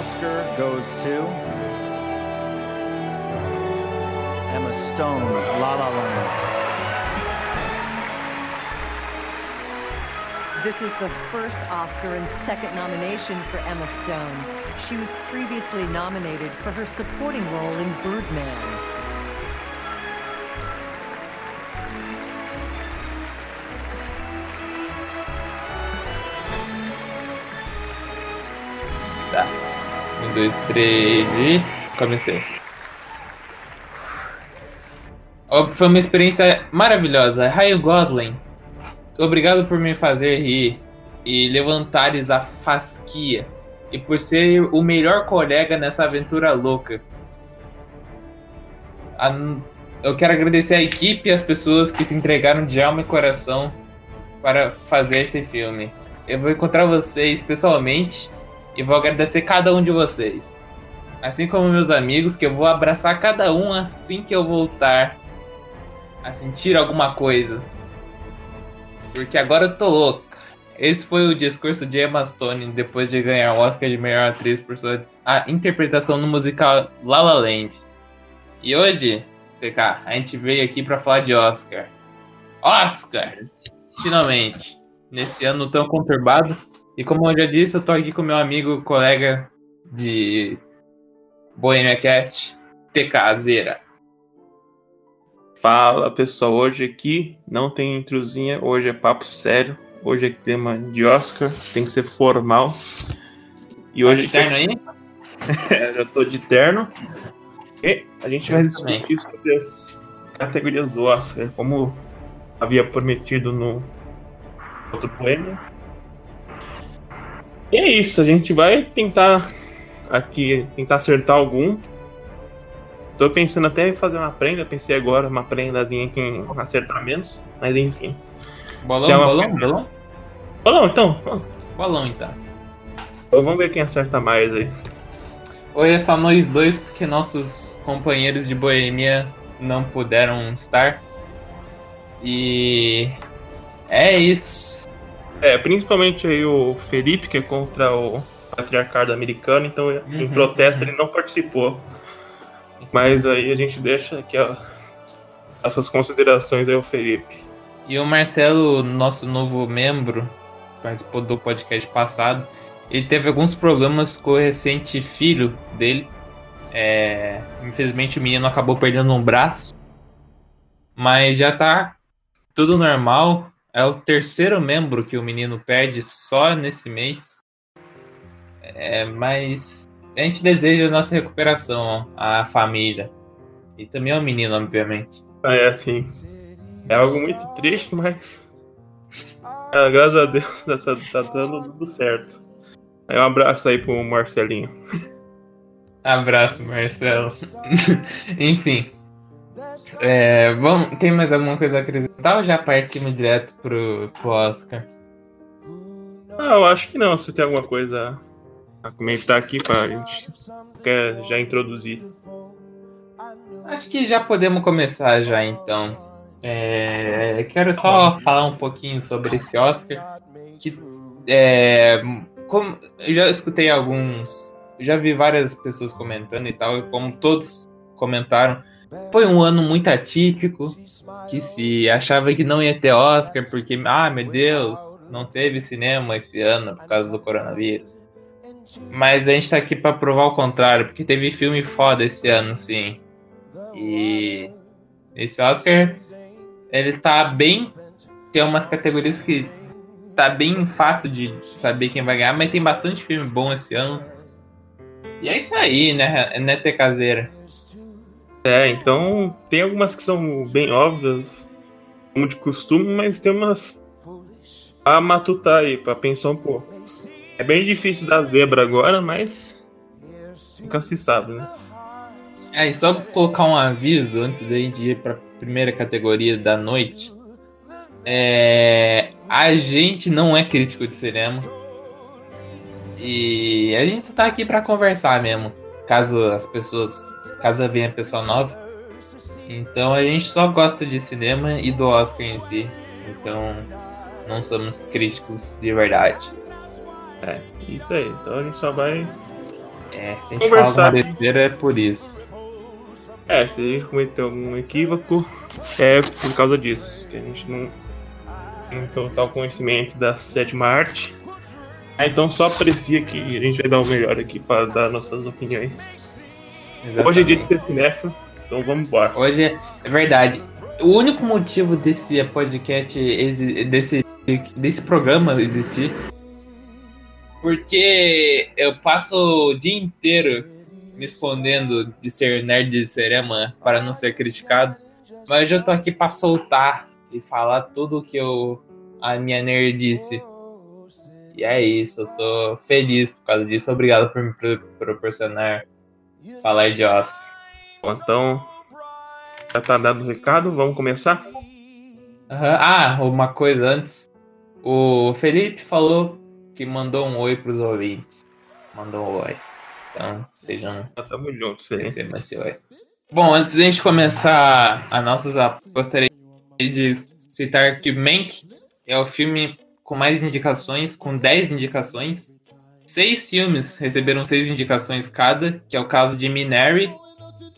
Oscar goes to Emma Stone, La La Land. This is the first Oscar and second nomination for Emma Stone. She was previously nominated for her supporting role in Birdman. Dois, três e. Comecei. Foi uma experiência maravilhosa. Ryan Gosling, obrigado por me fazer rir e levantares a fasquia. E por ser o melhor colega nessa aventura louca. Eu quero agradecer a equipe e as pessoas que se entregaram de alma e coração para fazer esse filme. Eu vou encontrar vocês pessoalmente e vou agradecer cada um de vocês. Assim como meus amigos, que eu vou abraçar cada um assim que eu voltar a sentir alguma coisa. Porque agora eu tô louco. Esse foi o discurso de Emma Stone depois de ganhar o Oscar de melhor atriz por sua interpretação no musical La La Land. E hoje, TK, a gente veio aqui pra falar de Oscar. Oscar! Finalmente! Nesse ano tão conturbado. E como eu já disse, eu tô aqui com meu amigo, colega de Bohemia Cast, TK Zera. Fala pessoal, hoje aqui não tem intrusinha, hoje é papo sério, hoje é tema de Oscar, tem que ser formal. E hoje Tá de terno aí? É, já tô de terno. E a gente vai discutir sobre as categorias do Oscar, como havia prometido no outro poema. E é isso, a gente vai tentar aqui tentar acertar algum. Tô pensando até em fazer uma prenda, pensei agora uma prendazinha quem acertar menos, mas enfim. Bolão, uma bolão, coisa? bolão? Bolão, então, Bolão então. vamos ver quem acerta mais aí. Hoje é só nós dois, porque nossos companheiros de Boemia não puderam estar. E. É isso. É, principalmente aí o Felipe, que é contra o patriarcado americano, então em Uhum, protesto uhum. ele não participou. Mas aí a gente deixa aqui ó, as suas considerações aí, o Felipe. E o Marcelo, nosso novo membro, participou do podcast passado, ele teve alguns problemas com o recente filho dele. É, infelizmente o menino acabou perdendo um braço. Mas já tá tudo normal. É o terceiro membro que o menino perde só nesse mês. É, mas a gente deseja a nossa recuperação à família. E também ao menino, obviamente. É assim, é algo muito triste, mas é, graças a Deus tá, tá- tá dando tudo certo. Aí um abraço aí pro Marcelinho. Abraço, Marcelo. Enfim. É, vamos, tem mais alguma coisa a acrescentar ou já partimos direto pro, pro Oscar? Ah, eu acho que não, se tem alguma coisa a comentar aqui pra gente quer já introduzir. Acho que já podemos começar já então. É, quero só falar um pouquinho sobre esse Oscar. Que, é, como, eu já escutei alguns. Já vi várias pessoas comentando e tal, e como todos comentaram, foi um ano muito atípico. Que se achava que não ia ter Oscar, porque, ah, meu Deus, não teve cinema esse ano por causa do coronavírus. Mas a gente tá aqui pra provar o contrário, porque teve filme foda esse ano, sim. E esse Oscar, ele tá bem. Tem umas categorias que tá bem fácil de saber quem vai ganhar, mas tem bastante filme bom esse ano. E é isso aí, né, né caseira. É, então tem algumas que são bem óbvias, como de costume, mas tem umas a matutar aí, pra pensar um pouco. É bem difícil dar zebra agora, mas nunca se sabe, né? É, e só colocar um aviso antes gente ir pra primeira categoria da noite. É, a gente não é crítico de cinema. E a gente só tá aqui pra conversar mesmo. Caso as pessoas. Caso venha pessoa nova. Então a gente só gosta de cinema e do Oscar em si. Então não somos críticos de verdade. É, isso aí. Então a gente só vai É, se a gente Conversar besteira é por isso. É, se a gente cometeu algum equívoco, é por causa disso. Que a gente não tem total conhecimento da sétima arte. Ah, então só aprecia que a gente vai dar o melhor aqui para dar nossas opiniões. Exatamente. Hoje é dia de ser cinéfilo, então vamos embora. Hoje é, é verdade. O único motivo desse podcast, desse, desse programa existir, porque eu passo o dia inteiro me escondendo de ser nerd de cinema para não ser criticado, mas eu tô aqui para soltar e falar tudo que eu a minha nerdice e é isso, eu tô feliz por causa disso. Obrigado por me proporcionar falar de Oscar. Então, já tá dado o recado, vamos começar? Uhum. Ah, uma coisa antes. O Felipe falou que mandou um oi pros ouvintes. Mandou um oi. Então, sejam. Ah, tamo junto, Felipe. Esse oi. Bom, antes de a gente começar as nossas gostaria de citar que Mank é o filme com mais indicações, com 10 indicações. Seis filmes receberam seis indicações cada, que é o caso de Minari,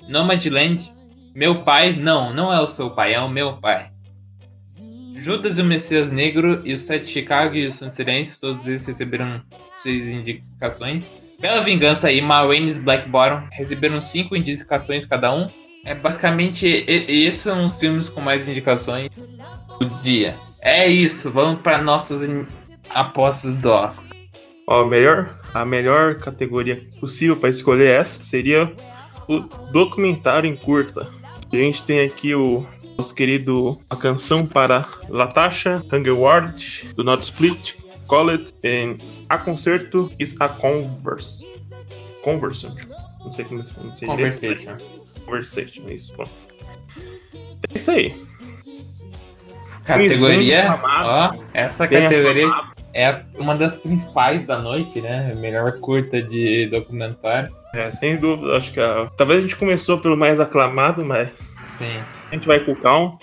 Nomadland, Meu Pai, não, não é o seu pai, é o meu pai. Judas e o Messias Negro e o Sete Chicago e o Som Silêncio, todos eles receberam seis indicações. Bela Vingança e Ma Black Bottom receberam cinco indicações cada um. É basicamente esses são os filmes com mais indicações do dia. É isso, vamos para nossas apostas do Oscar. Ó, melhor, a melhor categoria possível para escolher essa seria o documentário em curta. A gente tem aqui o nosso querido A Canção para Latasha, Hunger Ward, Do Not Split, Call It, and A Concerto is a Converse. Conversation. Não sei como se pronuncia. Conversation. Conversation, isso. Bom. É isso aí. Categoria, ó, essa categoria é uma das principais da noite, né? Melhor curta de documentário. É, sem dúvida. Acho que a... talvez a gente começou pelo mais aclamado, mas. Sim. A gente vai com calma.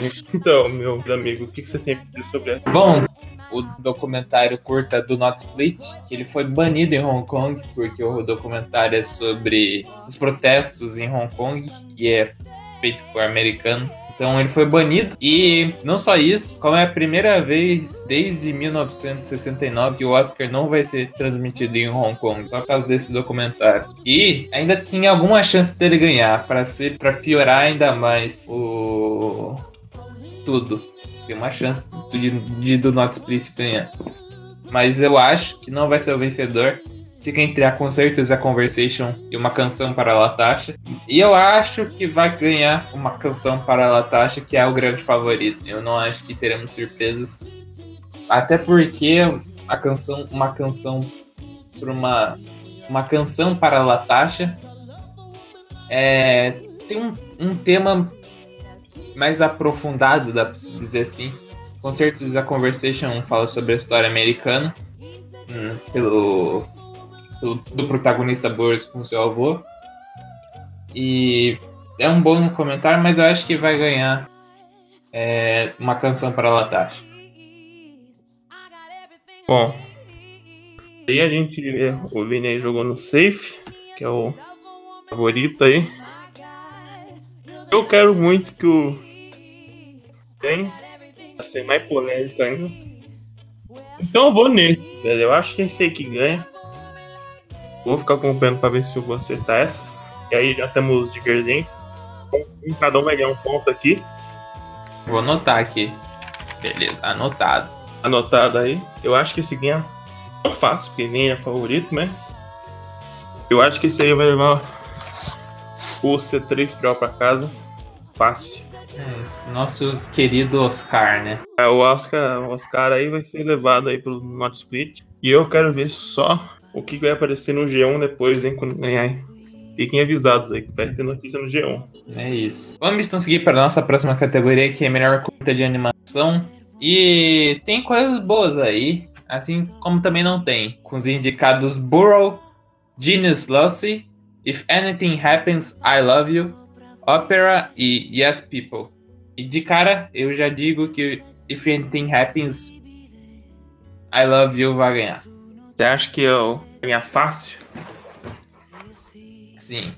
Gente... Então, meu amigo, o que você tem a dizer sobre essa? Bom, o documentário curta do Not Split, que ele foi banido em Hong Kong, porque o documentário é sobre os protestos em Hong Kong e é feito por americanos. Então ele foi banido. E não só isso, como é a primeira vez desde 1969 que o Oscar não vai ser transmitido em Hong Kong, só por causa desse documentário. E ainda tinha alguma chance dele ganhar, para ser para piorar ainda mais o tudo. Tem uma chance de, de do Not Split ganhar. Mas eu acho que não vai ser o vencedor fica entre a Concertos a Conversation e uma canção para a Latasha. E eu acho que vai ganhar uma canção para a Latasha, que é o grande favorito. Eu não acho que teremos surpresas. Até porque a canção, uma canção para uma uma canção para a Latasha é, tem um, um tema mais aprofundado, dá para dizer assim. Concertos a Conversation fala sobre a história americana hum, pelo do, do protagonista Boris com seu avô. E é um bom comentário, mas eu acho que vai ganhar é, uma canção para Latasha. Bom, aí a gente o Vini aí jogou no safe, que é o favorito aí. Eu quero muito que o tem a ser mais polêmico ainda. Então eu vou nele, velho. Eu acho que é esse aí que ganha. Vou ficar acompanhando para ver se eu vou acertar essa. E aí já temos divergente. Um, cada um vai ganhar um ponto aqui. Vou anotar aqui. Beleza, anotado. Anotado aí. Eu acho que esse ganha não fácil, porque nem é favorito, mas. Eu acho que esse aí vai levar o C3 Pro pra casa. Fácil. É, nosso querido Oscar, né? É, o Oscar, o Oscar aí vai ser levado aí pelo Not Split. E eu quero ver só o que vai aparecer no G1 depois, hein, quando ganhar. Fiquem avisados aí, que vai ter notícia no G1. É isso. Vamos então seguir para a nossa próxima categoria, que é melhor curta de animação. E tem coisas boas aí, assim como também não tem. Com os indicados Burrow, Genius Lossy, If Anything Happens, I Love You, Opera e Yes People. E de cara, eu já digo que If Anything Happens, I Love You vai ganhar. Você acha que eu ganhar fácil? sim.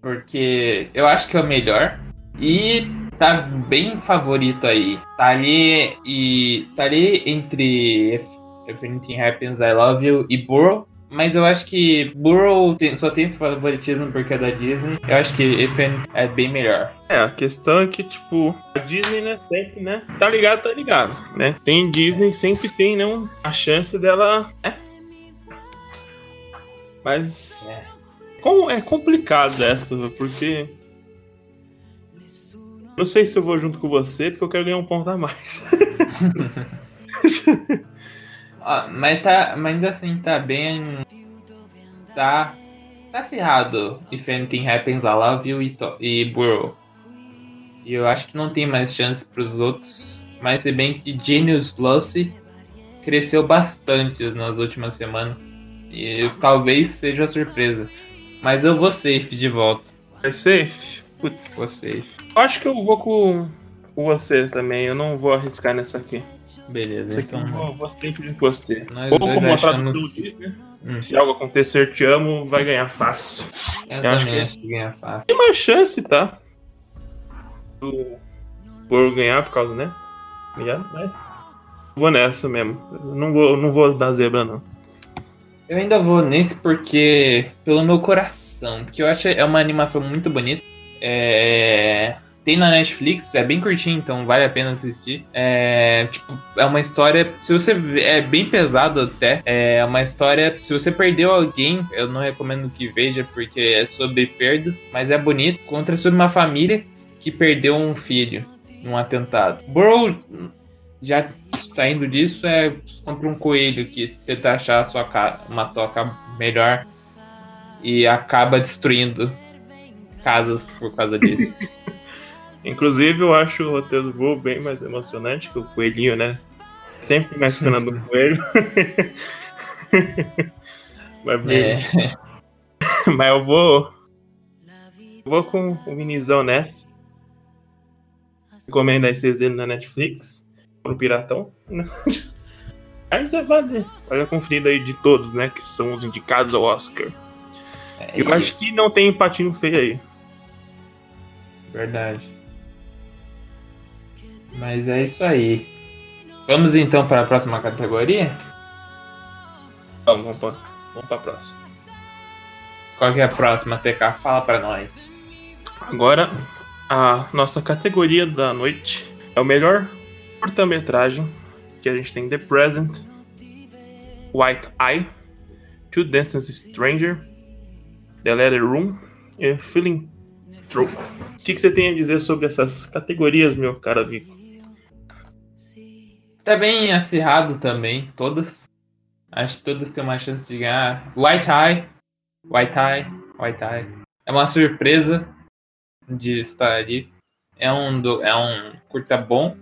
Porque eu acho que é o melhor. E tá bem favorito aí. Tá ali e. Tá ali entre If, If Anything Happens, I Love You e Burrow. Mas eu acho que Burrow tem, só tem esse favoritismo porque é da Disney. Eu acho que Anything é bem melhor. É, a questão é que, tipo, a Disney, né, sempre, né, tá ligado, tá ligado, né? Tem Disney, sempre tem, né, a chance dela, né? Mas É. como é complicado essa, porque não sei se eu vou junto com você, porque eu quero ganhar um ponto a mais. Ó, mas tá. Mas ainda assim tá bem. Tá. Tá acirrado. If Anything Happens, I Love You e, e Burrow. E eu acho que não tem mais chance pros outros. Mas se bem que Genius Lossy cresceu bastante nas últimas semanas. E talvez seja surpresa. Mas eu vou safe de volta. É safe? Putz. Vou safe. Eu acho que eu vou com, você também. Eu não vou arriscar nessa aqui. Beleza, Essa aqui eu então. vou, vou sempre com você. Nós Ou como a achamos- tradução diz, né? Hum. Se algo acontecer, te amo, vai ganhar fácil. Eu, Eu acho que- acho que ganha fácil. Tem mais chance, tá? Do por ganhar por causa, né? Mas vou nessa mesmo. Eu Não vou, não vou dar zebra, não. Eu ainda vou nesse porque. pelo meu coração. Porque eu acho é uma animação muito bonita. É, Tem na Netflix, é bem curtinho, então vale a pena assistir. É, tipo, é uma história. Se você é bem pesado até. É uma história. Se você perdeu alguém, eu não recomendo que veja, porque é sobre perdas, mas é bonito. Conta sobre uma família que perdeu um filho num atentado. Burrow, já saindo disso, é compra um coelho que tenta achar a sua ca- uma toca melhor e acaba destruindo casas por causa disso. Inclusive, eu acho o roteiro do Bull bem mais emocionante que o coelhinho, né? Sempre mais pena do coelho. mas, é, mas eu vou. eu Vou com o Minizão nessa. Recomendo aí vocês verem na Netflix. No Piratão. né? Aí você vale. Olha a conferida aí de todos, né? Que são os indicados ao Oscar. é Eu acho isso. que não tem empatinho feio aí. Verdade. Mas é isso aí. Vamos então para a próxima categoria? Vamos, vamos vamos pra próxima. Qual que é a próxima, TK? Fala pra nós. Agora, a nossa categoria da noite é o melhor curta-metragem que a gente tem The Present, White Eye, Two Distance Stranger, The Letter Room e Feeling True. O que, que você tem a dizer sobre essas categorias, meu cara Vico? Tá bem acirrado também, todas. Acho que todas têm uma chance de ganhar. White Eye, White Eye, White Eye. É uma surpresa de estar ali. É um, do, é um curta bom,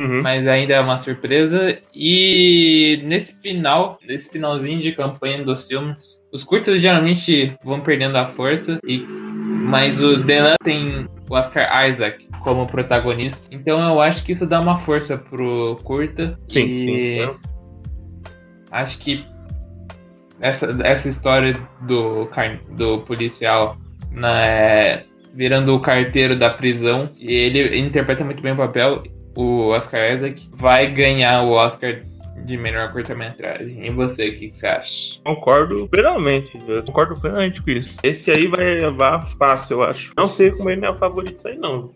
Uhum. mas ainda é uma surpresa. E nesse final, nesse finalzinho de campanha dos filmes, os curtas geralmente vão perdendo a força. E, mas o Delan tem o Oscar Isaac como protagonista. Então eu acho que isso dá uma força pro curta. Sim, e sim, sim. Acho que essa, essa história do, car- do policial né, virando o carteiro da prisão, ele interpreta muito bem o papel. O Oscar Isaac vai ganhar o Oscar de melhor curta-metragem. E você, o que, você acha? Concordo plenamente, eu concordo plenamente com isso. Esse aí vai levar fácil, eu acho. Não sei como ele é o favorito aí, não.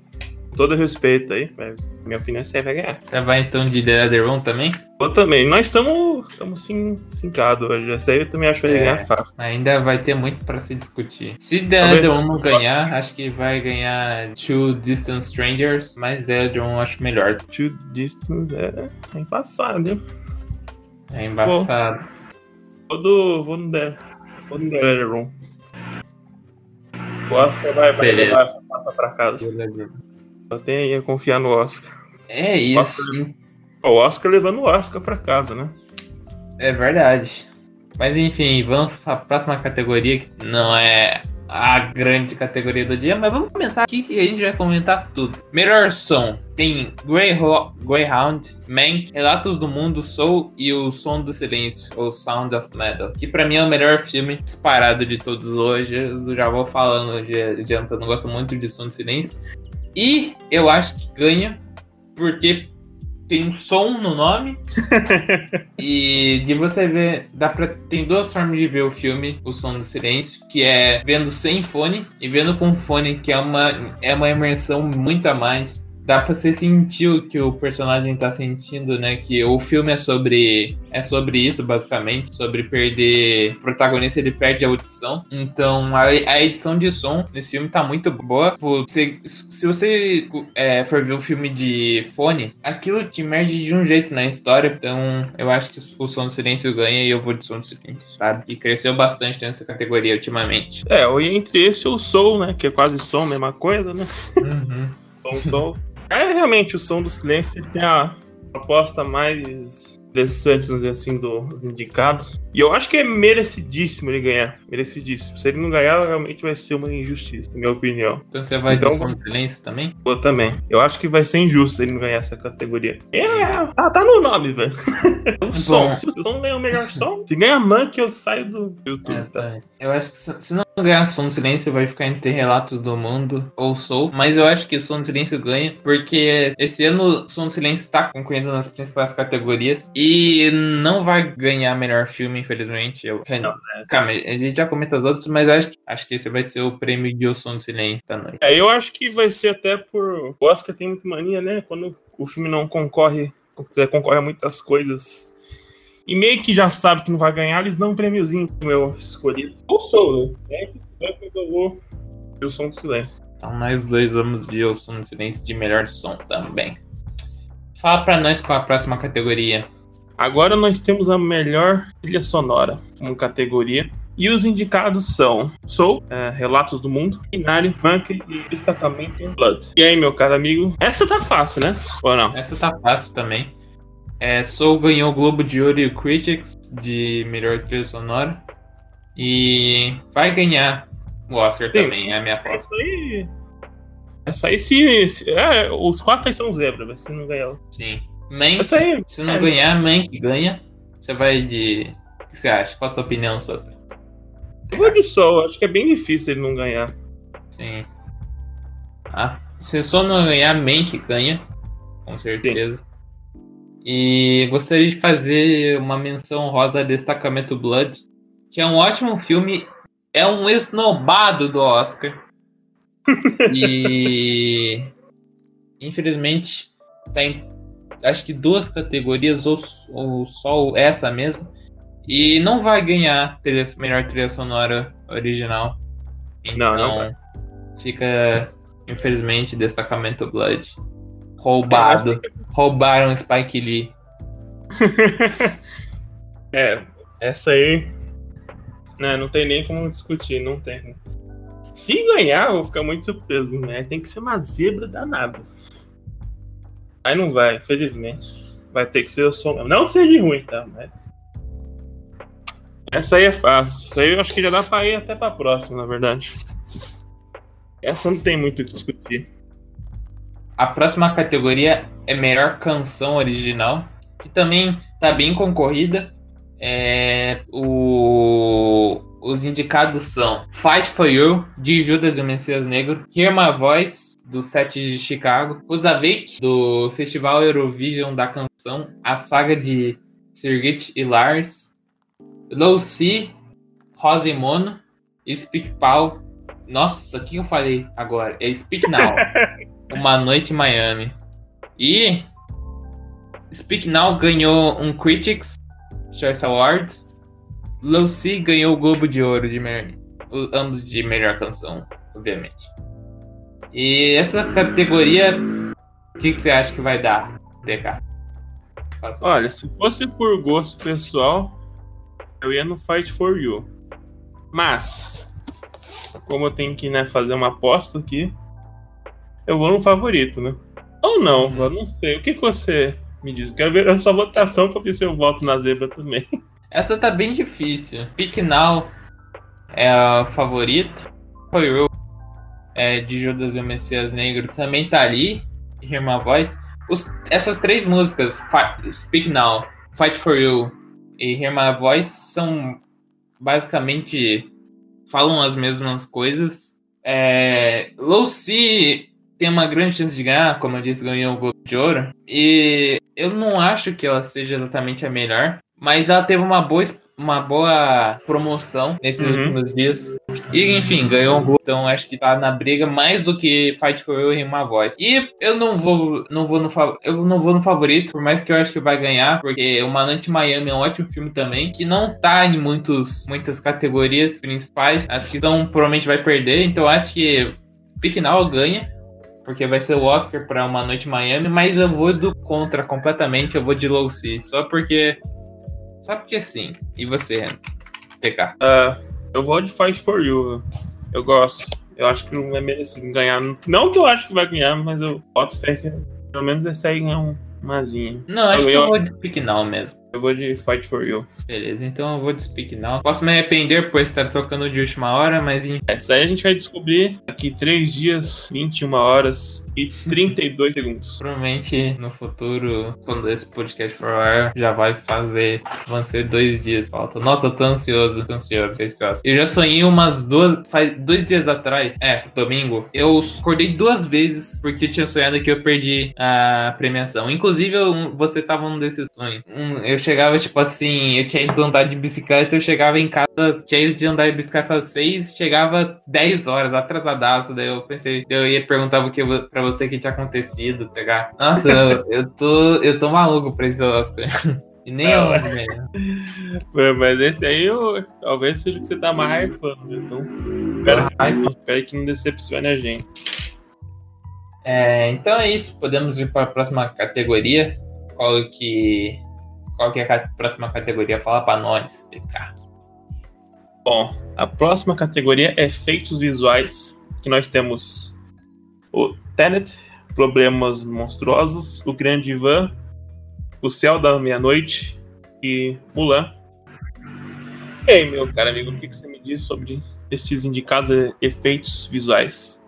Todo respeito aí, mas minha opinião é que aí vai ganhar. Você vai então de The Other Room também? Eu também. Nós estamos sim sincados hoje. Essa aí eu também acho que vai É. ganhar fácil. Ainda vai ter muito pra se discutir. Se The Talvez- Other Room não ganhar, acho que vai ganhar Two Distant Strangers, mas The Other eu acho melhor. Two Distance é, é embaçado, hein? É embaçado. Vou, do, vou no The, vou no The Letter Room. O Oscar vai, vai Beleza. levar essa taça pra casa. Só tem aí a confiar no Oscar. É isso. O Oscar levando o Oscar pra casa, né? É verdade. Mas enfim, vamos pra próxima categoria que não é a grande categoria do dia, mas vamos comentar aqui que a gente vai comentar tudo. Melhor som. Tem Greyho Greyhound, Mank, Relatos do Mundo, Soul e O Som do Silêncio, ou Sound of Metal, que pra mim é o melhor filme disparado de todos hoje. Eu já vou falando de adianta, eu gosto muito de Som do Silêncio. E eu acho que ganha porque tem um som no nome. e de você ver, dá pra, tem duas formas de ver o filme, O Som do Silêncio, que é vendo sem fone e vendo com fone, que é uma, é uma imersão muito a mais dá pra você sentir o que o personagem tá sentindo, né? Que o filme é sobre é sobre isso, basicamente, sobre perder o protagonista, ele perde a audição. Então, a, a edição de som nesse filme tá muito boa. Você, se você é, for ver um filme de fone, aquilo te merde de um jeito na história. Então, eu acho que o som do silêncio ganha e eu vou de som do silêncio, sabe? E cresceu bastante nessa categoria ultimamente. É, e entre esse o Soul, né? Que é quase som, mesma coisa, né? Uhum. Som, Soul. É realmente o som do silêncio ele tem a proposta mais interessante, vamos dizer assim, dos indicados. E eu acho que é merecidíssimo ele ganhar. Merecidíssimo. Se ele não ganhar, realmente vai ser uma injustiça, na minha opinião. Então você vai Então, de som do silêncio também? Eu também. Eu acho que vai ser injusto ele não ganhar essa categoria. É, ah, tá no nome, velho. o som. Se o som ganhar o melhor som, se ganhar Monkey, eu saio do YouTube. É, tá? tá. Eu acho que se não ganhar Som do Silêncio, vai ficar entre Relatos do Mundo ou Soul. Mas eu acho que Som do Silêncio ganha, porque esse ano Som do Silêncio está concorrendo nas principais categorias e não vai ganhar melhor filme, infelizmente. Eu, Não, Calma, a gente já comenta as outras, mas acho que, acho que esse vai ser o prêmio de O Som do Silêncio da noite. É, eu acho que vai ser até por. O Oscar tem muita mania, né? Quando o filme não concorre, você concorre a muitas coisas. E meio que já sabe que não vai ganhar, eles dão um prêmiozinho pro meu escolhido. Ou sou, né? É que eu vou. Eu sou um silêncio. Então nós dois vamos de O Som do Silêncio de melhor som também. Fala pra nós qual a próxima categoria. Agora nós temos a melhor trilha sonora como categoria. E os indicados são Soul, é, Relatos do Mundo, Binário, Monkey e Destacamento Blood. E aí, meu caro amigo? Essa tá fácil, né? Ou não? Essa tá fácil também. É, Soul ganhou o Globo de Ouro e o Critics de melhor trilha sonora. E vai ganhar o Oscar Sim. também, é a minha aposta. Essa aí. Essa aí, se. se- é, os quatro aí são zebra, mas se não ganhar. Sim. Mank, Essa aí. se não é, ganhar, Mank ganha. Você vai de. O que você acha? Qual a sua opinião sobre? Eu vou de Soul, acho que é bem difícil ele não ganhar. Sim. Ah, se só não ganhar, Mank ganha. Com certeza. E gostaria de fazer uma menção rosa a Destacamento Blood, que é um ótimo filme, é um esnobado do Oscar. e infelizmente tá em acho que duas categorias, ou, ou só essa mesmo. E não vai ganhar trilha, melhor trilha sonora original. Não, não Então, fica, infelizmente, Destacamento Blood. Roubado. Roubaram Spike Lee. É, essa aí. Né, não tem nem como discutir, não tem. Se ganhar, eu vou ficar muito surpreso, né? Tem que ser uma zebra danada. Aí não vai, infelizmente. Vai ter que ser o som. Não que seja ruim, tá? Mas. Essa aí é fácil. Isso aí eu acho que já dá pra ir até pra próxima, na verdade. Essa não tem muito o que discutir. A próxima categoria é melhor canção original, que também tá bem concorrida. É, o- os indicados são Fight for You, de Judas e o Messias Negro, Hear My Voice, do set de Chicago, Uzavik, do Festival Eurovision da Canção, a saga de Sirgit e Lars, Low C, e Mono, e Speak Pau. Nossa, o que eu falei agora? É Speak Now. Uma Noite em Miami. E Speak Now ganhou um Critics Choice Awards. Lucy ganhou o Globo de Ouro de melhor, ambos de melhor canção, obviamente. E essa categoria, o que, que você acha que vai dar, DK? Olha, se fosse por gosto pessoal, eu ia no Fight for You. Mas, como eu tenho que né, fazer uma aposta aqui, eu vou no favorito, né? Ou não, eu não sei. O que, que você me diz? Quero ver a sua votação pra ver se eu voto na zebra também. Essa tá bem difícil. Speak Now é o favorito. For You é, de Judas e o Messias Negro também tá ali, Hear My Voice. Os, essas três músicas, Speak Now, Fight For You e Hear My Voice, são basicamente falam as mesmas coisas. É, Low C tem uma grande chance de ganhar, como eu disse, ganhou o Globo de Ouro. E eu não acho que ela seja exatamente a melhor, mas ela teve uma boa uma boa promoção nesses uhum. últimos dias. E, enfim, ganhou um gol. Então, acho que tá na briga mais do que Fight for You e uma voz. E eu não vou, não vou no eu não vou no favorito, por mais que eu acho que vai ganhar, porque O Manante Miami é um ótimo filme também, que não tá em muitos, muitas categorias principais. Acho que então provavelmente vai perder. Então, acho que Pick Now ganha porque vai ser o Oscar para Uma Noite em Miami, mas eu vou do contra completamente, eu vou de Low C, só porque só porque sim. E você, TK? Uh, é, eu vou de Fight for You. Eu gosto. Eu acho que não é merecido ganhar. Não que eu acho que vai ganhar, mas eu boto fé que pelo menos esse aí ganhar um, umazinha. Não, acho eu, que eu vou de Speak Now mesmo. Eu vou de Fight for You. Beleza, então eu vou de Speak Now. Posso me arrepender por estar tocando de última hora, mas. Essa aí a gente vai descobrir daqui 3 dias, 21 horas e 32 segundos. Provavelmente no futuro, quando esse podcast for ar, já vai fazer. Vão ser dois dias falta. Nossa, eu tô ansioso, tô ansioso, ansioso. Eu já sonhei umas duas. Dois dias atrás, é, domingo, eu acordei duas vezes porque eu tinha sonhado que eu perdi a premiação. Inclusive, eu, você tava num desses sonhos. Um, eu chegava, tipo assim, eu tinha ido andar de bicicleta, eu chegava em casa, tinha ido de andar de bicicleta às seis, chegava 10 horas, atrasadaço. Daí eu pensei, eu ia perguntar o que pra você que tinha acontecido, pegar. Nossa, eu, eu, tô, eu tô maluco pra esse Oscar. E nem eu, velho. Mas esse aí, eu, talvez seja o que você tá mais hypando, né? Então, espero que, espero que não decepcione a gente. É, então é isso, podemos ir para a próxima categoria. Qual que qual que é a próxima categoria? Fala para nós, TK. Bom, a próxima categoria é efeitos visuais, que nós temos o Tenet, Problemas Monstruosos, O Grande Ivan, O Céu da Meia-Noite e Mulan. Ei, meu caro amigo, o que você me diz sobre estes indicados efeitos visuais?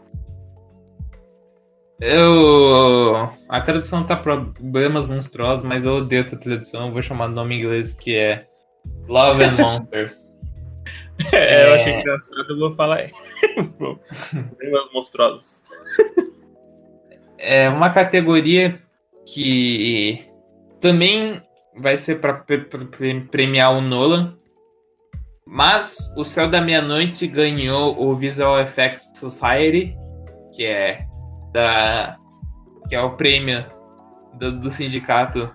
Eu. A tradução tá problemas monstruosos, mas eu odeio essa tradução. Eu vou chamar o nome em inglês que é Love and Monsters. é, é, eu achei engraçado, eu vou falar problemas monstruosos. é uma categoria que também vai ser para premiar o Nolan. Mas o Céu da Meia-Noite ganhou o Visual Effects Society, que é da que é o prêmio do, do sindicato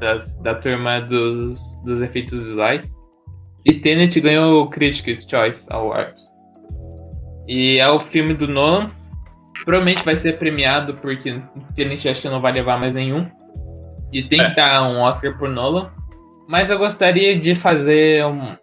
das, da turma dos, dos efeitos visuais. E Tenet ganhou o Critics' Choice Awards. E é o filme do Nolan. Provavelmente vai ser premiado, porque Tenet acho que não vai levar mais nenhum. E tem que é. dar um Oscar por Nolan. Mas eu gostaria de fazer um.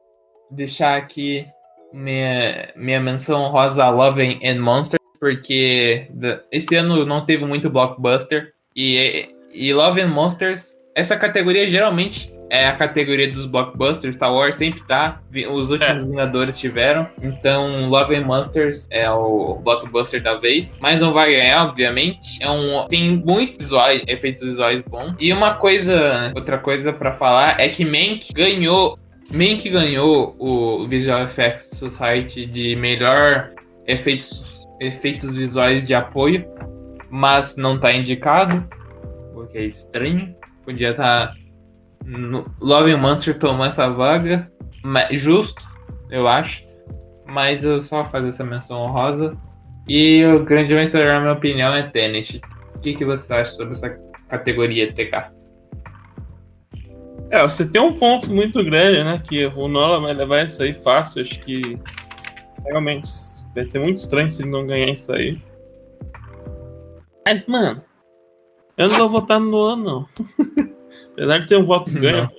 Deixar aqui minha, minha menção rosa Love and Monster porque esse ano não teve muito blockbuster. E, e Love and Monsters, essa categoria geralmente é a categoria dos blockbusters. Star Wars sempre tá. Os últimos é. Vingadores tiveram. Então, Love and Monsters é o blockbuster da vez. Mas não vai ganhar, obviamente. É um, tem muitos visuais, efeitos visuais bons. E uma coisa, outra coisa para falar é que Mank ganhou. Mank ganhou o Visual Effects Society de melhor efeitos efeitos visuais de apoio, mas não está indicado, o que é estranho. Podia estar tá Love Monster tomando essa vaga, justo, eu acho. Mas eu só fazer essa menção honrosa. E o grande vencedor, na minha opinião, é Tenet. O que, que você acha sobre essa categoria TK? É, você tem um ponto muito grande, né? Que o Nolan vai levar isso aí fácil. Acho que realmente Vai ser muito estranho se ele não ganhar isso aí. Mas, mano, eu não vou votar no Nolan, não. Apesar de ser um voto ganho,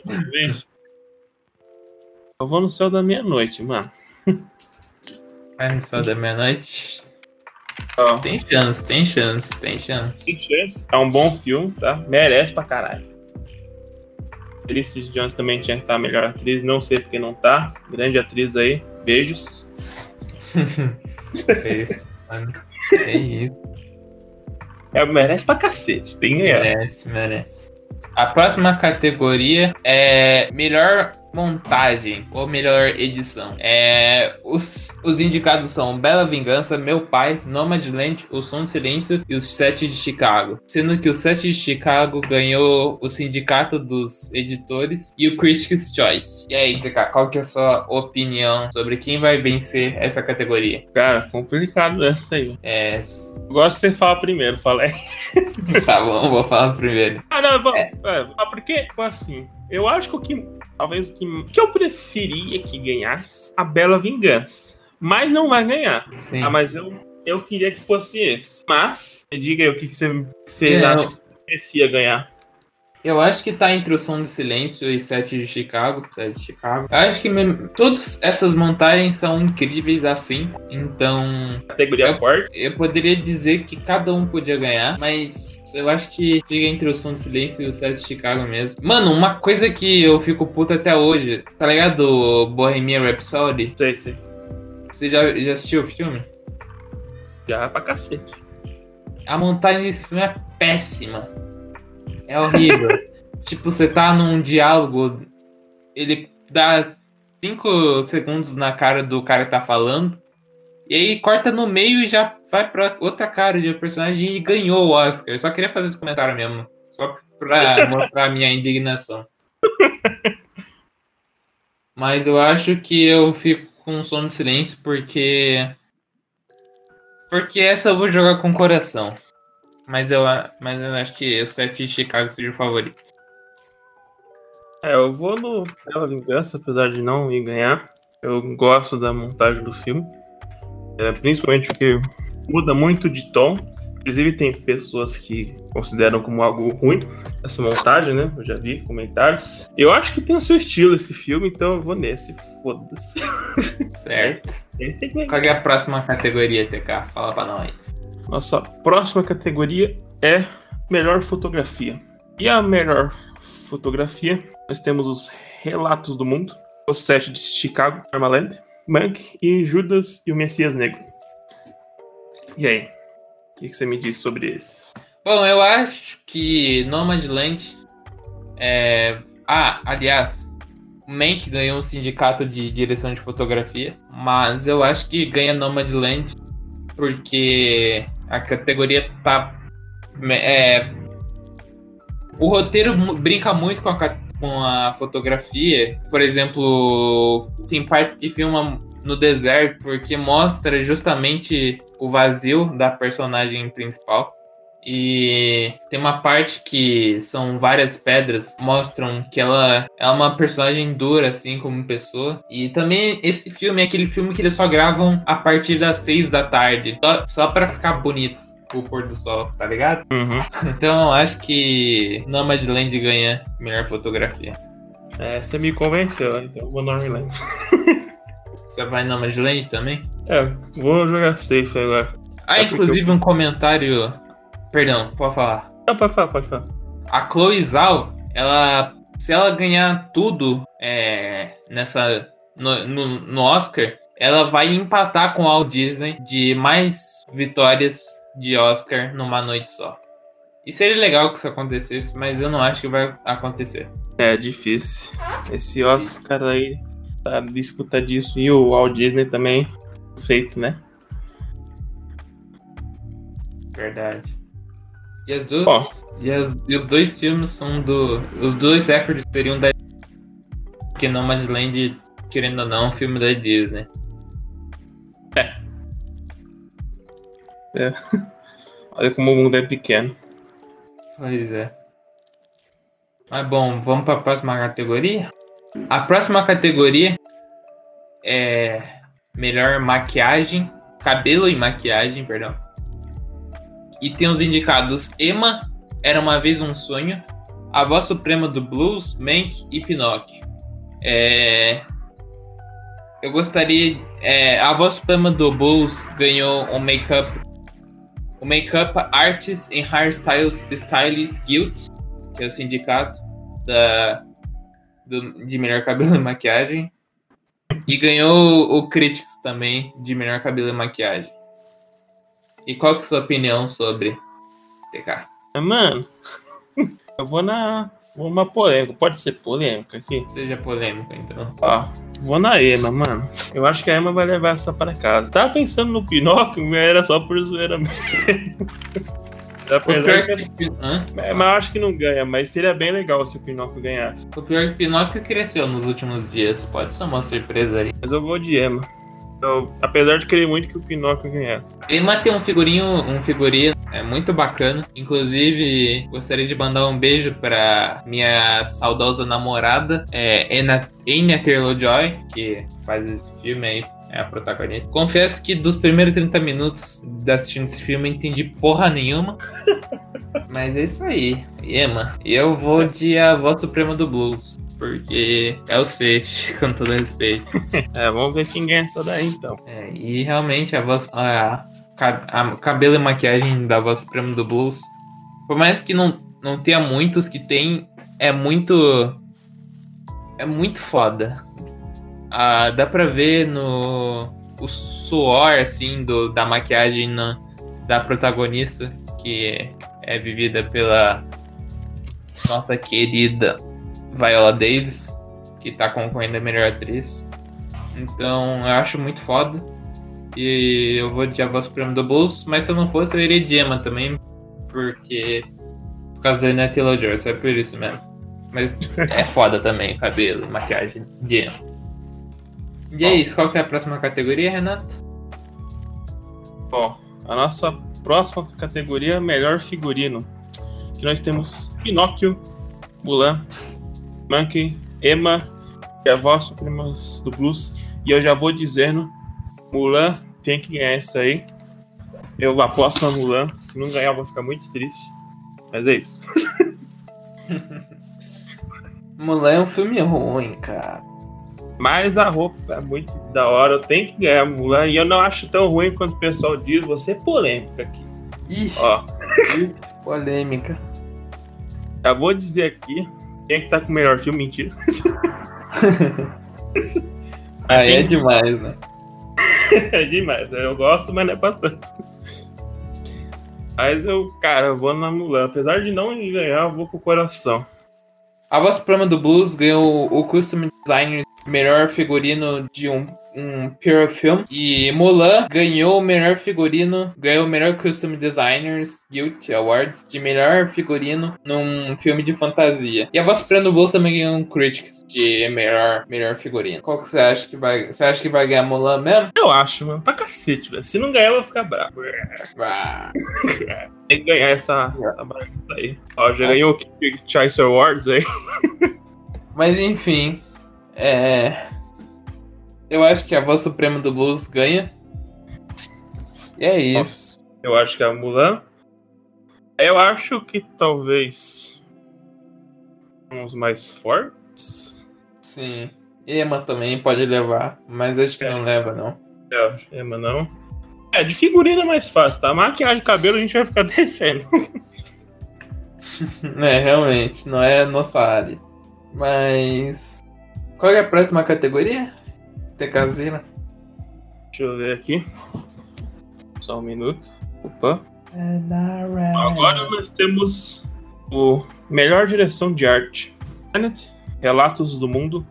eu vou no céu da meia-noite, mano. Vai no céu da meia-noite. Oh. Tem chance, tem chance, tem chance. Tem chance. É um bom filme, tá? Merece pra caralho. Felicity Jones também tinha que estar melhor atriz, não sei porque não tá. Grande atriz aí. Beijos. Fez, mano. É isso. É, merece pra cacete. Tem que ganhar. Merece, merece. A próxima categoria é melhor montagem ou melhor edição. É, os, os indicados são Bela Vingança, Meu Pai, Nomadland, O Som do Silêncio e Os Sete de Chicago. Sendo que o Sete de Chicago ganhou o Sindicato dos Editores e o Critics' Choice. E aí, TK, qual que é a sua opinião sobre quem vai vencer essa categoria? Cara, complicado essa aí. É, Eu gosto que você fala primeiro, fala aí. tá bom, vou falar primeiro. Ah, não, vamos. É. ah, porque, tipo assim, eu acho que o que. Talvez o que, que eu preferia que ganhasse a Bela Vingança. Mas não vai ganhar. Sim. Ah, mas eu, eu queria que fosse esse. Mas, me diga aí o que, você, que você É, acha que merecia ganhar. Eu acho que tá entre o Som do Silêncio e Sete de Chicago. Sete de Chicago. Eu acho que mesmo- todas essas montagens são incríveis assim. Então, Categoria Eu- forte. eu poderia dizer que cada um podia ganhar, mas eu acho que fica entre o Som do Silêncio e o Sete de Chicago mesmo. Mano, uma coisa que eu fico puto até hoje, tá ligado? Bohemian Rhapsody? Sei, sei. Você já, já assistiu o filme? Já pra cacete. A montagem desse filme é péssima. É horrível. tipo, você tá num diálogo, ele dá cinco segundos na cara do cara que tá falando, e aí corta no meio e já vai pra outra cara de um personagem e ganhou o Oscar. Eu só queria fazer esse comentário mesmo. Só pra mostrar a minha indignação. Mas eu acho que eu fico com um som de silêncio porque. Porque essa eu vou jogar com o coração. Mas eu, mas eu acho que o Sete de Chicago seja o favorito. É, eu vou no Bela Vingança, apesar de não ir ganhar. Eu gosto da montagem do filme. É, principalmente porque muda muito de tom. Inclusive tem pessoas que consideram como algo ruim essa montagem, né? Eu já vi comentários. Eu acho que tem o seu estilo esse filme, então eu vou nesse. Foda-se. Certo? Esse aqui é- Qual é a próxima categoria, TK? Fala pra nós. Nossa próxima categoria é melhor fotografia. E a melhor fotografia, nós temos os Relatos do Mundo, o Sete de Chicago, Armaland, Monk e Judas e o Messias Negro. E aí? O que, que você me diz sobre esse? Bom, eu acho que Nomadland é. Ah, aliás, Mank ganhou um sindicato de direção de fotografia, mas eu acho que ganha Nomadland porque a categoria tá. É, o roteiro brinca muito com a, com a fotografia. Por exemplo, tem partes que filmam no deserto porque mostra justamente o vazio da personagem principal. E tem uma parte que são várias pedras, mostram que ela é uma personagem dura, assim, como pessoa. E também esse filme é aquele filme que eles só gravam a partir das seis da tarde, só, só pra ficar bonito o pôr do sol, tá ligado? Uhum. Então eu acho que Nomadland ganha melhor fotografia. É, você me convenceu, então eu vou no Armaland. Você vai Nomadland também? É, vou jogar safe agora. Ah, É inclusive um comentário. Perdão, pode falar. Não, pode falar, pode falar. A Chloe Zhao, ela, se ela ganhar tudo é, nessa no, no, no Oscar, ela vai empatar com a Walt Disney de mais vitórias de Oscar numa noite só. E seria legal que isso acontecesse, mas eu não acho que vai acontecer. É difícil. Esse Oscar aí tá disputadíssimo. E o Walt Disney também feito, né? Verdade. E, as duas, Ó. e, as- e os dois filmes são do. Os dois recordes seriam da. Porque Nomadland, querendo ou não, é um filme da Disney. Olha como o mundo é pequeno. Pois é. Mas bom, vamos para a próxima categoria? A próxima categoria é melhor maquiagem, cabelo e maquiagem, perdão. E tem os indicados Emma, Era uma vez um sonho, A Voz Suprema do Blues, Mank e Pinóquio. É, Eu gostaria. é, A Voz Suprema do Blues ganhou um make-up o Makeup Artists and Hairstyles Stylists Guild, que é o sindicato da, do- de melhor cabelo e maquiagem. E ganhou o Critics também de melhor cabelo e maquiagem. E qual que é a sua opinião sobre TK? Mano, eu vou na. Vou numa polêmica. Pode ser polêmica aqui? Seja polêmico, então. Ó, vou na Emma, mano. Eu acho que a Emma vai levar essa pra casa. Tava pensando no Pinóquio, mas era só por zoeira mesmo. Apesar que... que... É, mas eu acho que não ganha, mas seria bem legal se o Pinóquio ganhasse. O pior é que o Pinóquio cresceu nos últimos dias. Pode ser uma surpresa aí. Mas eu vou de Emma. Eu, apesar de querer muito que o Pinóquio ganhasse. Emma tem um figurinho, um figurino é muito bacana. Inclusive, gostaria de mandar um beijo para minha saudosa namorada, é, Anya Taylor-Joy, que faz esse filme aí é a protagonista. Confesso que dos primeiros 30 minutos de assistindo esse filme eu entendi porra nenhuma. Mas é isso aí. Emma, eu vou de A Voz Suprema do Blues. Porque é o safe, com todo respeito. é, vamos ver quem ganha essa daí então. É, e realmente a voz. A, a, cabelo e maquiagem da voz suprema do blues. Por mais que não, não tenha muitos que tem, é muito. É muito foda. Ah, dá pra ver no o suor assim do, da maquiagem na, da protagonista que é vivida pela nossa querida Viola Davis que tá concorrendo a melhor atriz então eu acho muito foda e eu vou de Voz Suprema do Blues mas se eu não fosse eu iria de Emma também porque por causa da Taylor-Joy só é por isso mesmo mas é foda também o cabelo e maquiagem de Emma e é isso, qual que é a próxima categoria, Renato? Bom, a nossa próxima categoria é melhor figurino. Que nós temos Pinóquio, Mulan, Monkey, Emma e a voz suprema do blues. E eu já vou dizendo, Mulan tem que ganhar essa aí. Eu aposto na Mulan. Se não ganhar, eu vou ficar muito triste. Mas é isso. Mulan é um filme ruim, cara. Mas a roupa é muito da hora, eu tenho que ganhar Mulan. E eu não acho tão ruim quanto o pessoal diz. Você é polêmica aqui. Ih, Ó. polêmica. Já vou dizer aqui quem é que tá com o melhor filme. Mentira. Aí é demais, né? é demais. Né? Eu gosto, mas não é pra tanto. Mas eu, cara, eu vou na Mulan. Apesar de não ganhar, eu vou com o coração. A voz suprema do Blues ganhou o Custom Designer melhor figurino de um, um Pure Film. E Mulan ganhou o melhor figurino, ganhou o melhor Custom Designers Guild Awards de melhor figurino num filme de fantasia. E a Voz Prendo Bolsa também ganhou um Critics de melhor, melhor figurino. Qual que você acha que vai. Você acha que vai ganhar Mulan mesmo? Eu acho, mano. Pra cacete, velho. Se não ganhar, eu vou ficar bravo. Tem que ganhar essa, essa bagaça aí. Ó, já ganhou o Choice Awards aí. Mas enfim, é... Eu acho que a voz suprema do blues ganha. E é isso. Eu acho que é a Mulan. Eu acho que talvez uns mais fortes. Sim. Emma também pode levar, mas acho que é. não leva, não. É, Emma não. É, de figurina é mais fácil, tá? Maquiagem de cabelo a gente vai ficar defendendo. é, realmente, não é nossa área. Mas qual é a próxima categoria? Tecazina. Deixa eu ver aqui. Só um minuto. Opa. Agora nós temos o melhor direção de arte. Planet, Relatos do Mundo,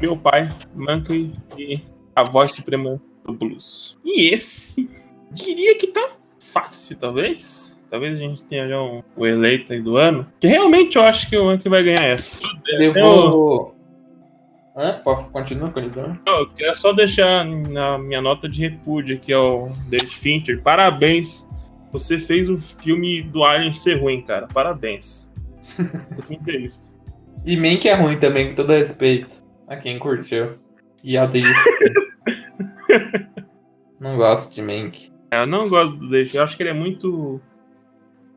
Meu Pai, Monkey e A Voz Suprema do Blues. E esse, diria que tá fácil, talvez. Talvez a gente tenha já um, o eleito aí do ano. Que realmente eu acho que o Monkey vai ganhar essa. Eu Hã? Continua, continua. Eu quero só deixar na minha nota de repúdio aqui ao David Fincher. Parabéns. Você fez um filme do Alien ser ruim, cara. Parabéns. Eu isso. E Mank é ruim também, com todo respeito a quem curtiu. E ao David Não gosto de Mank. É, eu não gosto do David. Eu acho que ele é muito.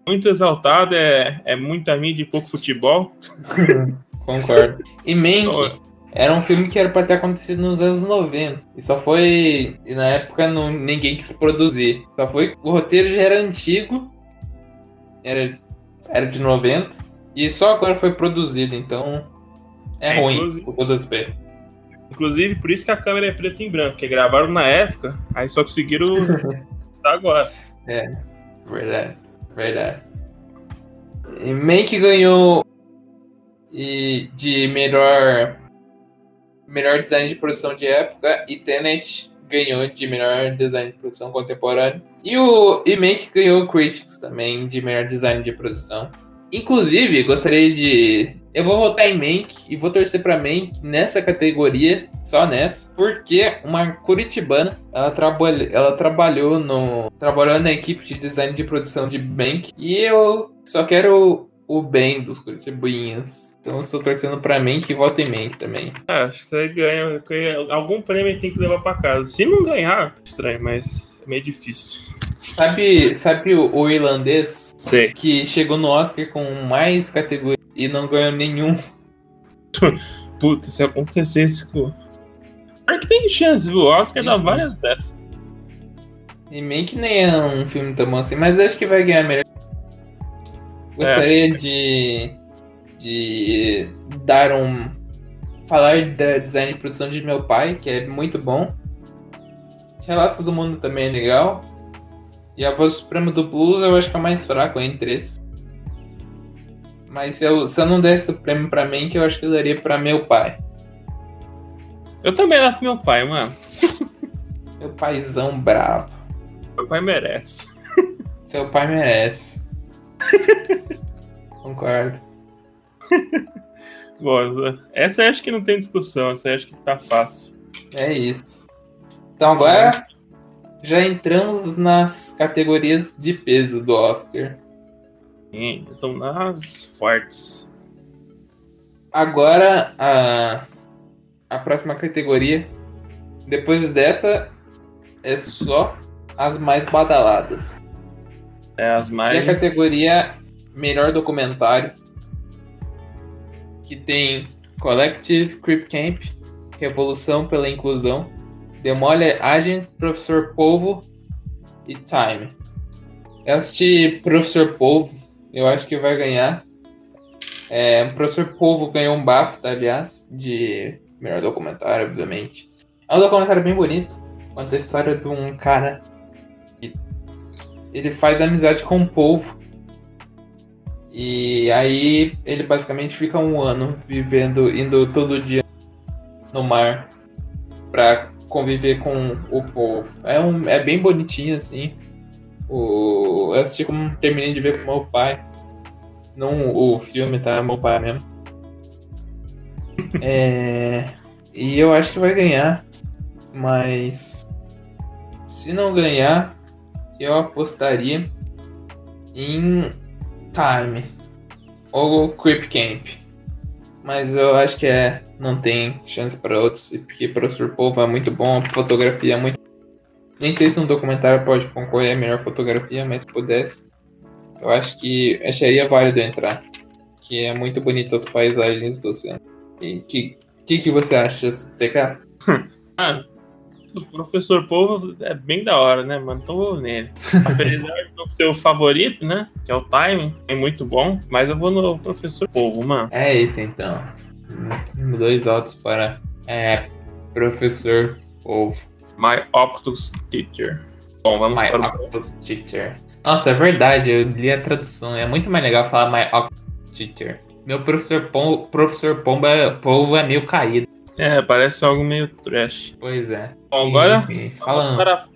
Muito exaltado, é, é muita mídia e pouco futebol. Concordo. E Mank, era um filme que era para ter acontecido nos anos 90. E só foi. E na época não, ninguém quis produzir. Só foi. O roteiro já era antigo. Era, era de 90. E só agora foi produzido, então. É, é ruim, por todo respeito. Inclusive, por isso que a câmera é preta e branco, porque gravaram na época, aí só conseguiram estar agora. É, verdade, verdade. E Mank ganhou e de melhor melhor design de produção de época e Tenet ganhou de melhor design de produção contemporâneo. E o e Mank ganhou Critics também de melhor design de produção. Inclusive, gostaria de. Eu vou votar em Mank e vou torcer para Mank nessa categoria, só nessa, porque uma curitibana, ela, trabalha, ela trabalhou no trabalhou na equipe de design de produção de Mank e eu só quero o bem dos curitibuinhas. Então eu estou torcendo para Mank e voto em Mank também. Ah, acho que você ganha, algum prêmio tem que levar para casa. Se não ganhar, estranho, mas é meio difícil. Sabe, sabe o, o irlandês Sei. que chegou no Oscar com mais categorias e não ganhou nenhum? Puta, se acontecesse com. Pior que tem chance, viu? O Oscar dá várias dessas. E Mank nem é um filme tão bom assim, mas acho que vai ganhar melhor. Gostaria de, de dar um. falar da design de produção de meu pai, que é muito bom. Relatos do Mundo também é legal. E a voz suprema do blues eu acho que é mais fraco entre esses. Mas se eu, se eu não desse o prêmio pra mim, que eu acho que eu daria pra meu pai. Eu também era pro meu pai, mano. Meu paizão bravo. Meu pai merece. Seu pai merece. Concordo. Bom, essa eu acho que não tem discussão, essa acho que tá fácil. É isso. Então agora já entramos nas categorias de peso do Oscar. Sim, Então, nas fortes. Agora a, a próxima categoria, depois dessa, é só as mais badaladas. É as E mais. a categoria melhor documentário, que tem Collective Creep Camp, Revolução pela Inclusão, Demole Agent, Professor Polvo e Time. Eu assisti Professor Polvo, eu acho que vai ganhar. É, o Professor Polvo ganhou um BAFTA, aliás, de melhor documentário, obviamente. É um documentário bem bonito, conta a história de um cara ele faz amizade com o polvo. E aí ele basicamente fica um ano vivendo, indo todo dia no mar pra conviver com o povo. É, um, é bem bonitinho assim. O, eu assisti como terminei de ver com meu pai. Não o filme, tá? Meu pai mesmo. É, e eu acho que vai ganhar. Mas se não ganhar, eu apostaria em Time ou Creep Camp. Mas eu acho que é, não tem chance para outros, porque Professor Polvo é muito bom, a fotografia é muito. Nem sei se um documentário pode concorrer a melhor fotografia, mas se pudesse, eu acho que acharia válido entrar. Que é muito bonito as paisagens do oceano. E que que, que você acha, TK? Ah, o professor Povo é bem da hora, né, mano? Então vou nele. Apesar de não ser o favorito, né? Que é o Time, é muito bom. Mas eu vou no professor Povo, mano. É isso então. Dois votos para é, Professor Polvo. My Octopus Teacher. Bom, vamos My para o Octopus Teacher. Nossa, é verdade, eu li a tradução. É muito mais legal falar My Octopus Teacher. Meu professor, Pom, professor Pomba, Polvo é meio caído. É, parece algo meio trash. Pois é. Bom, agora Enfim, vamos falando. para a.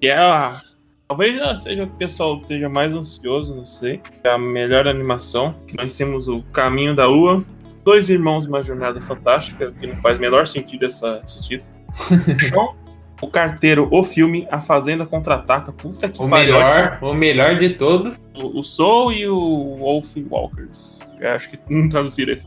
Que é a. Talvez ela seja o pessoal esteja mais ansioso, não sei. É a melhor animação. Que nós temos o Caminho da Lua. Dois Irmãos e uma Jornada Fantástica, que não faz menor sentido essa, esse título. Sean, o Carteiro, o filme, A Fazenda Contra-Ataca. Puta que O pariu. melhor, o melhor de todos. O, o Soul e o Wolf Walkers. Eu acho que não traduziram esse.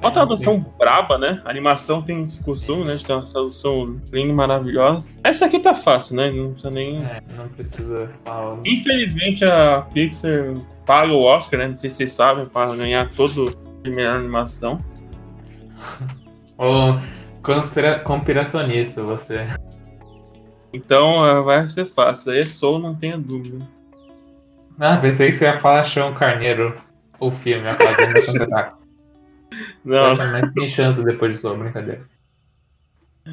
Uma tradução braba, né? A animação tem esse costume, né? De ter uma tradução linda e maravilhosa. Essa aqui tá fácil, né? Não precisa nem. É, não precisa falar. Infelizmente a Pixar paga o Oscar, né? Não sei se vocês sabem, para ganhar todo de melhor animação. Ô, conspira... conspiracionista você. Então eh, vai ser fácil. Aí Soul, não tenha dúvida. Ah, pensei que você ia falar Chão Carneiro, o filme, a Fazenda Contra-Ataque. Não, Mas tem chance depois disso, brincadeira.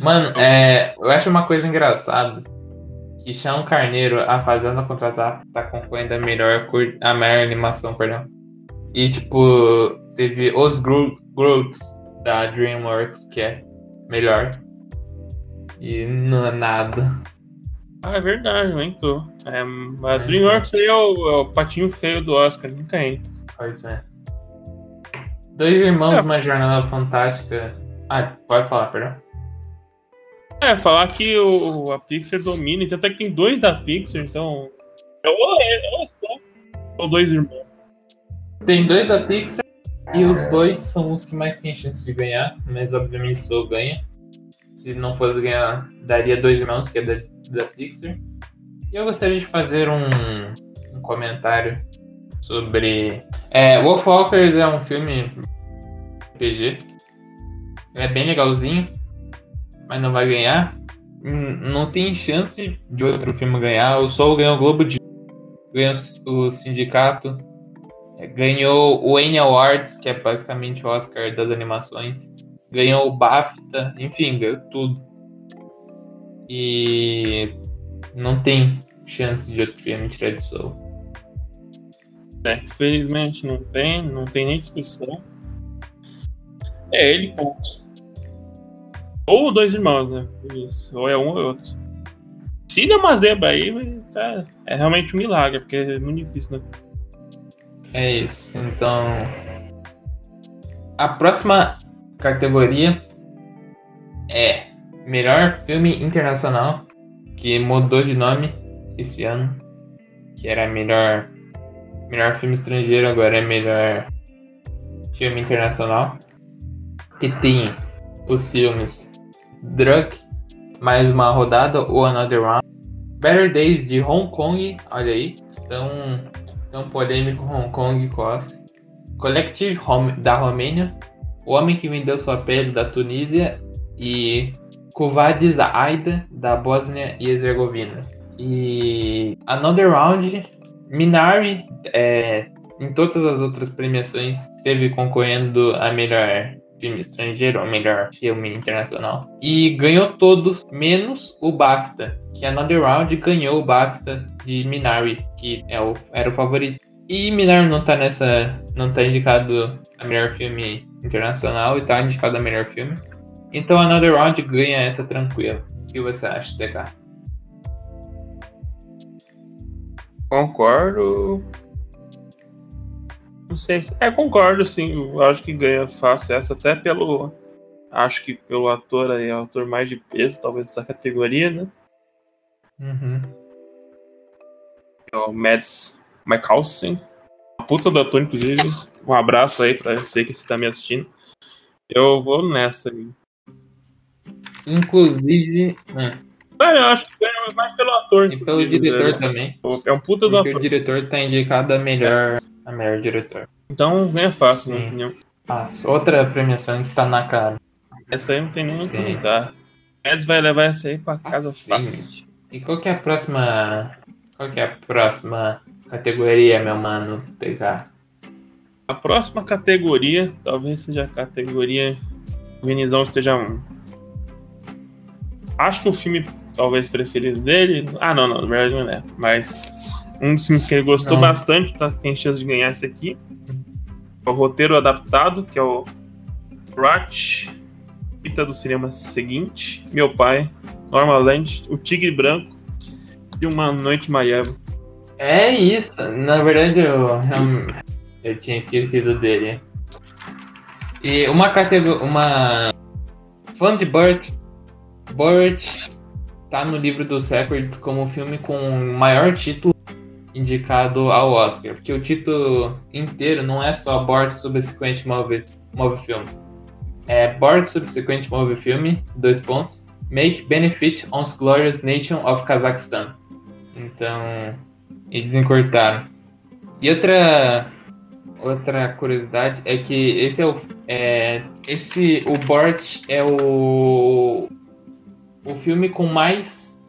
Mano, é, eu acho uma coisa engraçada que Chão Carneiro, a Fazenda Contra-Ataque, tá concorrendo a melhor, a maior animação, perdão. E, tipo, teve Os Gro Groots da DreamWorks, que é melhor. E não é nada. Ah, é verdade, não entrou. É, a DreamWorks aí é o, é o, patinho feio do Oscar, nunca entra. Pois é. Dois irmãos, é. uma jornada fantástica. Ah, pode falar, perdão. É, falar que o, a Pixar domina, então até que tem dois da Pixar, então. É ou é, ou dois irmãos. Tem dois da Pixar e os dois são os que mais têm chance de ganhar, mas obviamente sou ganha. Se não fosse ganhar, daria dois irmãos, que é da, da Pixar. E eu gostaria de fazer um, um comentário sobre. É, Wolfwalkers é um filme RPG. É bem legalzinho mas não vai ganhar. Não tem chance de outro filme ganhar. O Sol ganhou o Globo de ganhou o Sindicato, é, ganhou o Annie Awards, que é basicamente o Oscar das animações, ganhou o BAFTA, enfim, ganhou tudo. E não tem chance de outro filme tirar de Soul. É, infelizmente não tem, não tem nem discussão. É ele, ponto. Ou dois irmãos, né? Isso. Ou é um ou é outro. Se der uma zebra aí, cara, é realmente um milagre, porque é muito difícil, né? É isso. Então. A próxima categoria é Melhor Filme Internacional, que mudou de nome esse ano. Que era melhor. Melhor filme estrangeiro, agora é melhor filme internacional. Que tem os filmes Drug, mais uma rodada ou Another Round. Better Days de Hong Kong, olha aí, tão, tão polêmico Hong Kong Costa. Collective Home, da Romênia, O Homem que Vendeu Sua Pele da Tunísia e Kuvadis Aida da Bósnia e Herzegovina. E Another Round, Minari, é, em todas as outras premiações, esteve concorrendo a melhor filme estrangeiro, ou melhor, filme internacional. E ganhou todos, menos o BAFTA, que Another Round ganhou o BAFTA de Minari, que é o, era o favorito. E Minari não tá nessa. não tá indicado a melhor filme internacional e tá indicado a melhor filme. Então Another Round ganha essa tranquila. O que você acha, TK? Concordo. Não sei. É, concordo, sim. Eu acho que ganha fácil essa, até pelo. Acho que pelo ator aí, é o ator mais de peso, talvez, dessa categoria, né? Uhum. É o Mads Mikkelsen. Uma puta do ator, inclusive. Um abraço aí pra você que você tá me assistindo. Eu vou nessa aí. Inclusive. É. É, eu acho que ganha mais pelo ator. E pelo diretor né? também. É um puta do ator. o diretor tá indicado a melhor. É a melhor diretor. Então ganha fácil, Sim. na opinião. Fácil. Outra premiação que tá na cara. Essa aí não tem nem o que. Mads vai levar essa aí pra casa assim. fácil. E qual que é a próxima. Qual que é a próxima categoria, meu mano? TK? A próxima categoria, talvez seja a categoria. O Vinizão esteja um. Acho que o filme talvez preferido dele. Ah, não, não, na verdade não é. Mas um dos filmes que ele gostou Não. bastante, tá, tem chance de ganhar esse aqui. O roteiro adaptado, que é o Ratch, Fita do cinema seguinte, Meu Pai, Norma Land, O Tigre Branco e Uma Noite Maiava. É isso, na verdade eu, eu, eu tinha esquecido dele. E uma categoria, uma fã de Burt, Burt tá no livro dos records como o filme com maior título indicado ao Oscar, porque o título inteiro não é só Board Subsequent Movie, movie Film. É Board Subsequent Movie Film, dois pontos, Make Benefit on Glorious Nation of Kazakhstan. Então, eles encurtaram. E outra outra curiosidade é que esse é o é, esse o Bort é o o filme com mais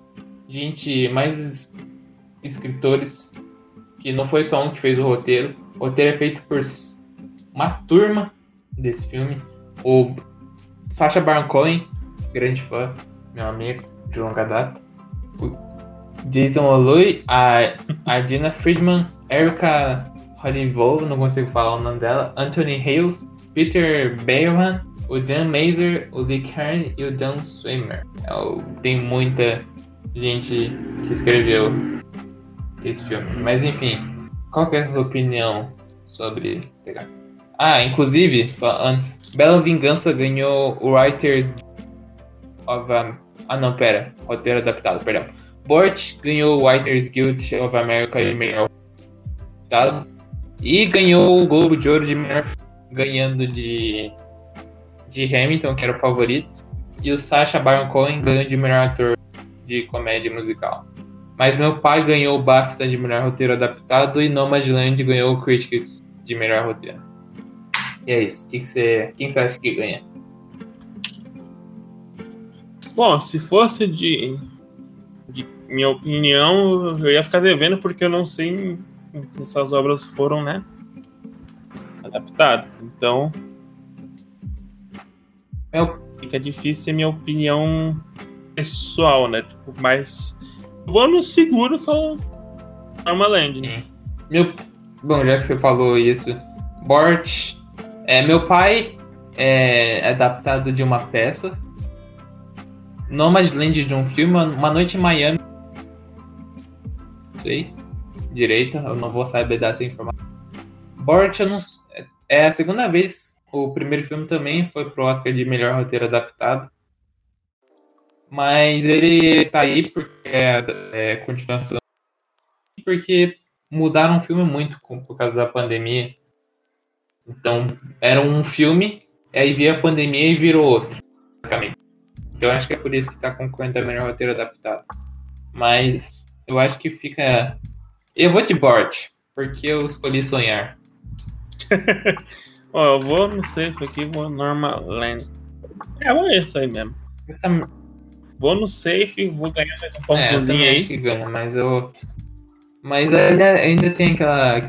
gente, mais escritores, que não foi só um que fez o roteiro. O roteiro é feito por uma turma desse filme. O Sacha Baron Cohen grande fã, meu amigo de longa data. O Jason Olui, a, a Dina Friedman, Erika Hollywood, não consigo falar o nome dela, Anthony Hales, Peter Bailman, o Dan Mazer, o Lee Kern e o Dan Swimmer. É tem muita gente que escreveu esse filme. Mas enfim, qual é a sua opinião sobre Ah, inclusive, só antes, Bela Vingança ganhou o Writers of um... Ah não, pera, roteiro adaptado, perdão. Bort ganhou o Writers Guild of America de melhor adaptado e ganhou o Globo de Ouro de melhor ganhando de de Hamilton, que era o favorito, e o Sacha Baron Cohen ganhou de melhor ator de comédia musical. Mas meu pai ganhou o BAFTA de melhor roteiro adaptado e Nomadland ganhou o Critics de melhor roteiro. E é isso. Que você, quem você acha que ganha? Bom, se fosse de, de minha opinião, eu ia ficar devendo porque eu não sei se essas obras foram, né, adaptadas. Então, é, fica difícil ser minha opinião pessoal, né? Tipo, mas vou no seguro que é o Normaland. Né? Meu, bom, já que você falou isso, Bort, é, meu pai é adaptado de uma peça. Nomadland de um filme, Uma Noite em Miami. Não sei direito, eu não vou saber dar essa informação. Não, é a segunda vez o primeiro filme também foi pro Oscar de melhor roteiro adaptado. Mas ele tá aí porque é, é continuação. Porque mudaram o filme muito por causa da pandemia. Então, era um filme, aí veio a pandemia e virou outro, basicamente. Então, acho que é por isso que tá concorrendo a melhor roteiro adaptado. Mas, eu acho que fica. Eu vou de Bort, porque eu escolhi sonhar. Ó, eu vou no safe aqui, vou normal land. É, vou esse aí mesmo. Vou no safe, vou ganhar mais um pontozinho é, aí. Acho que ganha, mas eu. Mas ainda, ainda tem aquela,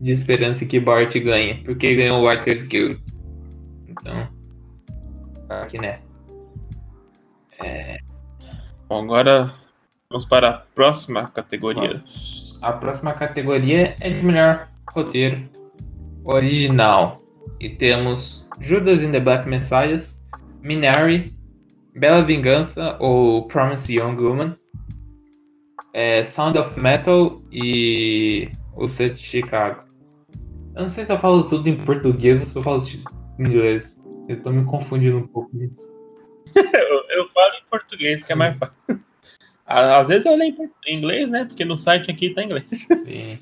de esperança que Bart ganhe, porque ganhou o Writers Guild. Então. Aqui, né? É... Bom, agora vamos para a próxima categoria. A próxima categoria é de melhor roteiro original. E temos Judas in the Black Messiah, Minari, Bela Vingança ou Promise Young Woman, é, Sound of Metal e o Set de Chicago. Eu não sei se eu falo tudo em português ou se eu falo em inglês. Eu tô me confundindo um pouco nisso. eu, eu, falo em português, que é mais fácil. Às vezes eu leio em inglês, né? Porque no site aqui tá em inglês. Sim.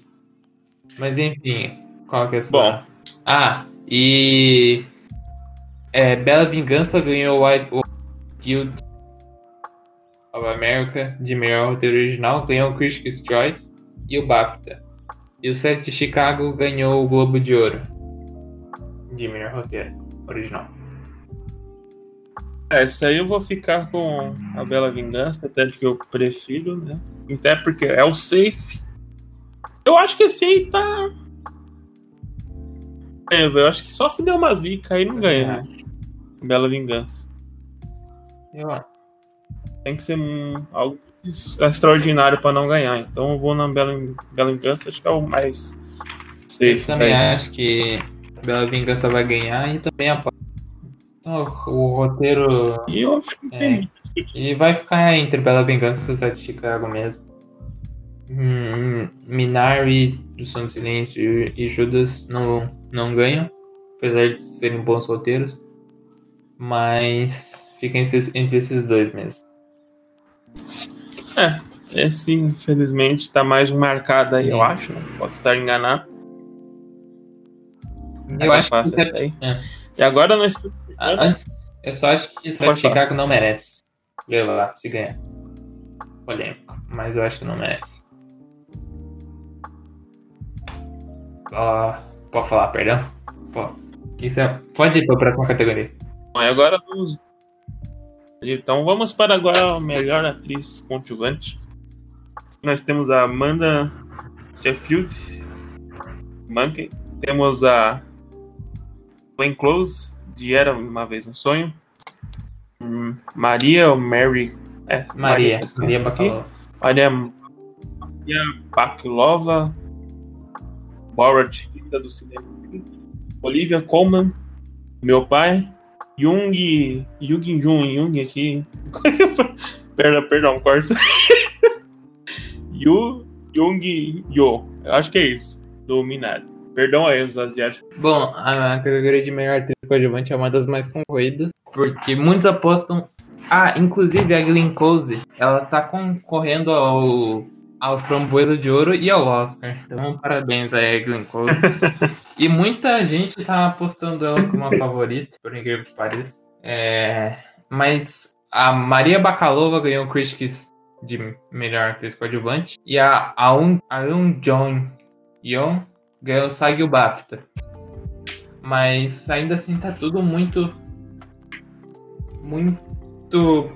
Mas enfim, qual que é a sua? Bom. Ah, e. É, Bela Vingança ganhou o White Guild of America de melhor roteiro original, ganhou o Critics' Choice e o BAFTA. E o Set de Chicago ganhou o Globo de Ouro de melhor roteiro original. É, esse aí eu vou ficar com a Bela Vingança, até porque eu prefiro, né? Até porque é o safe. Eu acho que esse aí tá é, eu acho que só se deu uma zica aí não ganha, né? Bela vingança. Eu acho. Tem que ser um, algo extraordinário pra não ganhar. Então eu vou na Bela, Bela Vingança, acho que é o mais safe. Eu também aí. acho que Bela Vingança vai ganhar e também a o roteiro. E eu acho que é, E vai ficar entre Bela Vingança e o Sete Chicago mesmo. Hum, Minari do Som do Silêncio e Judas não, não ganham, apesar de serem bons roteiros. Mas fica entre esses dois mesmo. É, esse infelizmente tá mais marcado aí, eu acho. Né? Posso estar enganado. Eu é acho que. É... É. E agora nós. Ah, antes, eu só acho que Sete Chicago não merece. Vê lá, se ganhar. Polêmico, mas eu acho que não merece. pode falar, perdão? Pode ir para a próxima categoria. Bom, e agora vamos. Então vamos para agora a melhor atriz coadjuvante. Nós temos a Amanda Seyfield, Monkey. Temos a Glenn Close, de Era Uma Vez Um Sonho. Maria ou Mary? É, Maria. Maria, Bakalova. Maria, Maria Bakalova. Borat, filha do cinema. Olivia Colman. Meu pai. Jung. Jung Jung. Jung aqui. perdão, perdão, corta. Yu, Jung Yo. Eu acho que é isso. Do Minari. Perdão aí, os asiáticos. Bom, a categoria de melhor atriz coadjuvante é uma das mais concorridas, porque muitos apostam. Ah, inclusive a Glenn Close, ela tá concorrendo ao, ao Framboesa de Ouro e ao Oscar. Então, parabéns aí, Glenn Close. e muita gente tá apostando ela como a favorita, por incrível que pareça. É, mas a Maria Bakalova ganhou o Critics de melhor atriz coadjuvante e a Aung, Aung Jong Yeon ganhou o o BAFTA. Mas ainda assim tá tudo muito. Muito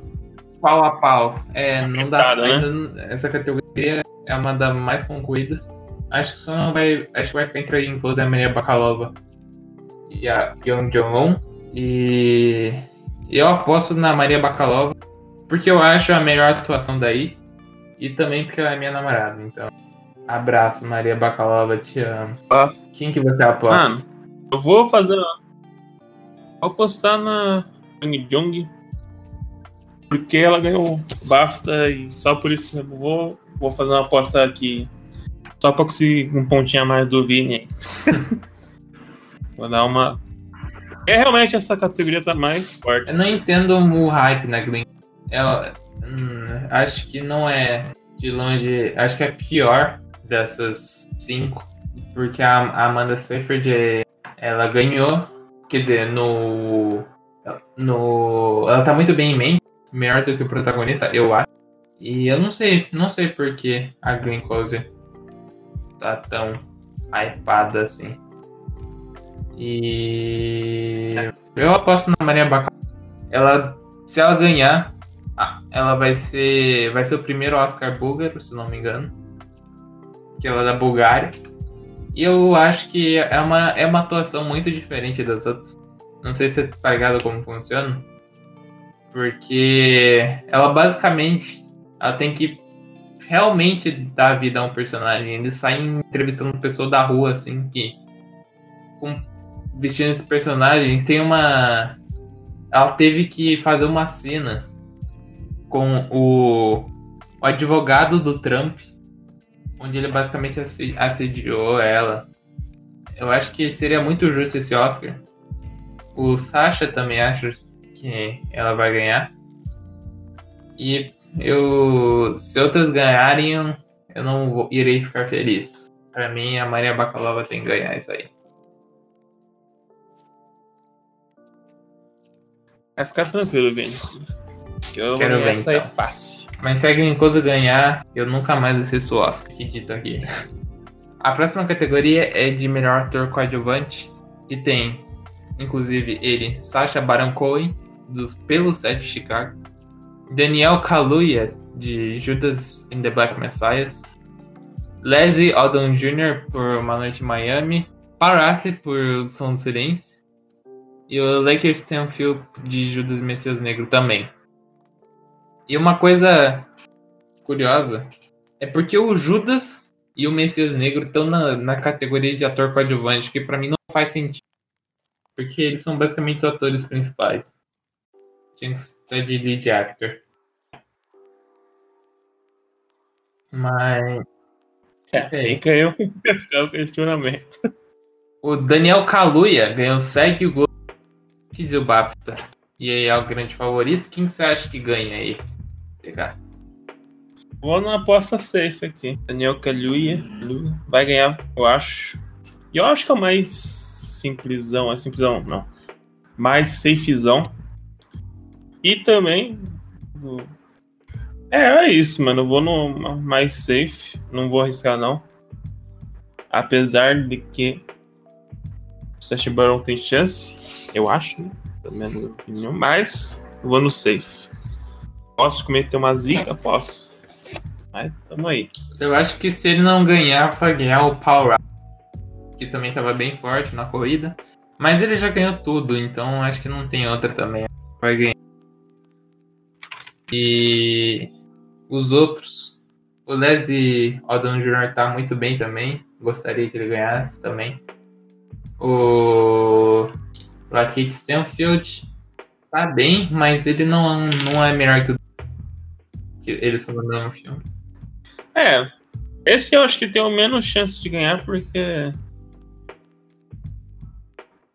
pau a pau. É, não dá. né? ainda, essa categoria é uma das mais concluídas. Acho que só não vai. Acho que vai ficar entre inclusive a Maria Bakalova e a Yeon Jong-un. E eu aposto na Maria Bakalova porque eu acho a melhor atuação daí. E também porque ela é minha namorada, então. Abraço, Maria Bakalova, te amo. Ah. Quem que você aposta? Mano, eu vou fazer. Vou apostar na Jung Jung. Porque ela ganhou BAFTA e só por isso eu vou, vou fazer uma aposta aqui. Só pra conseguir um pontinho a mais do Vini. vou dar uma. É realmente essa categoria tá mais forte. Eu não entendo o hype na Glen. Eu, hum, acho que não é de longe. Acho que é pior dessas cinco, porque a Amanda Seyfried, ela ganhou, quer dizer, no, no, ela tá muito bem em mente, melhor do que o protagonista, eu acho. E eu não sei, não sei por que a Green Close tá tão hypada assim. E eu aposto na Maria Bacalhau. Ela, se ela ganhar, ela vai ser, vai ser o primeiro Oscar búlgaro, se não me engano que ela é da Bulgária. E eu acho que é uma, é uma atuação muito diferente das outras. Não sei se você tá ligado como funciona. Porque ela basicamente ela tem que realmente dar vida a um personagem. Eles saem entrevistando pessoa da rua, assim, que. Com, vestindo esses personagens. Tem uma. Ela teve que fazer uma cena com o, o advogado do Trump onde ele basicamente assediou ela. Eu acho que seria muito justo esse Oscar. O Sasha também acho que ela vai ganhar. E eu, se outras ganharem, eu não vou, irei ficar feliz. Para mim, a Maria Bakalova tem que ganhar isso aí. Vai ficar tranquilo, Vini. Que eu Quero ver, sair então. fácil. Mas se a Green ganhar, eu nunca mais assisto o Oscar, que dito aqui. A próxima categoria é de melhor ator coadjuvante, que tem, inclusive, ele, Sacha Baron Cohen, dos Pelo 7 de Chicago, Daniel Kaluuya, de Judas and the Black Messiahs, Leslie Odom Jr. por Uma Noite em Miami, Parace por Som do Silêncio, e o Lakers Stanfield de Judas Messias Negro também. E uma coisa curiosa é porque o Judas e o Messias Negro estão na, na categoria de ator coadjuvante, que para mim não faz sentido. Porque eles são basicamente os atores principais. Tinha que ser de lead actor. Mas. É, fica aí o questionamento. O Daniel Kaluuya ganhou Segue o Gol e o BAFTA. E aí é o grande favorito. Quem você acha que ganha aí? Pegar. Vou na aposta safe aqui. Daniel Kaluuya vai ganhar, eu acho. E eu acho que é o mais simplesão, é simplesão, não. Mais safezão. E também. É, é isso, mano. Eu vou no mais safe. Não vou arriscar, não. Apesar de que o Sash Baron tem chance, eu acho, né? Também na minha opinião. Mas eu vou no safe. Posso cometer uma zica? Posso. Mas tamo aí. Eu acho que se ele não ganhar, vai ganhar o Power que também tava bem forte na corrida. Mas ele já ganhou tudo, então acho que não tem outra também. Vai ganhar. E os outros, o Leslie Odom Jr. tá muito bem também. Gostaria que ele ganhasse também. O Lakeith Stanfield tá bem, mas ele não, não é melhor que o que ele só no mesmo filme. É, esse eu acho que tem o menos chance de ganhar porque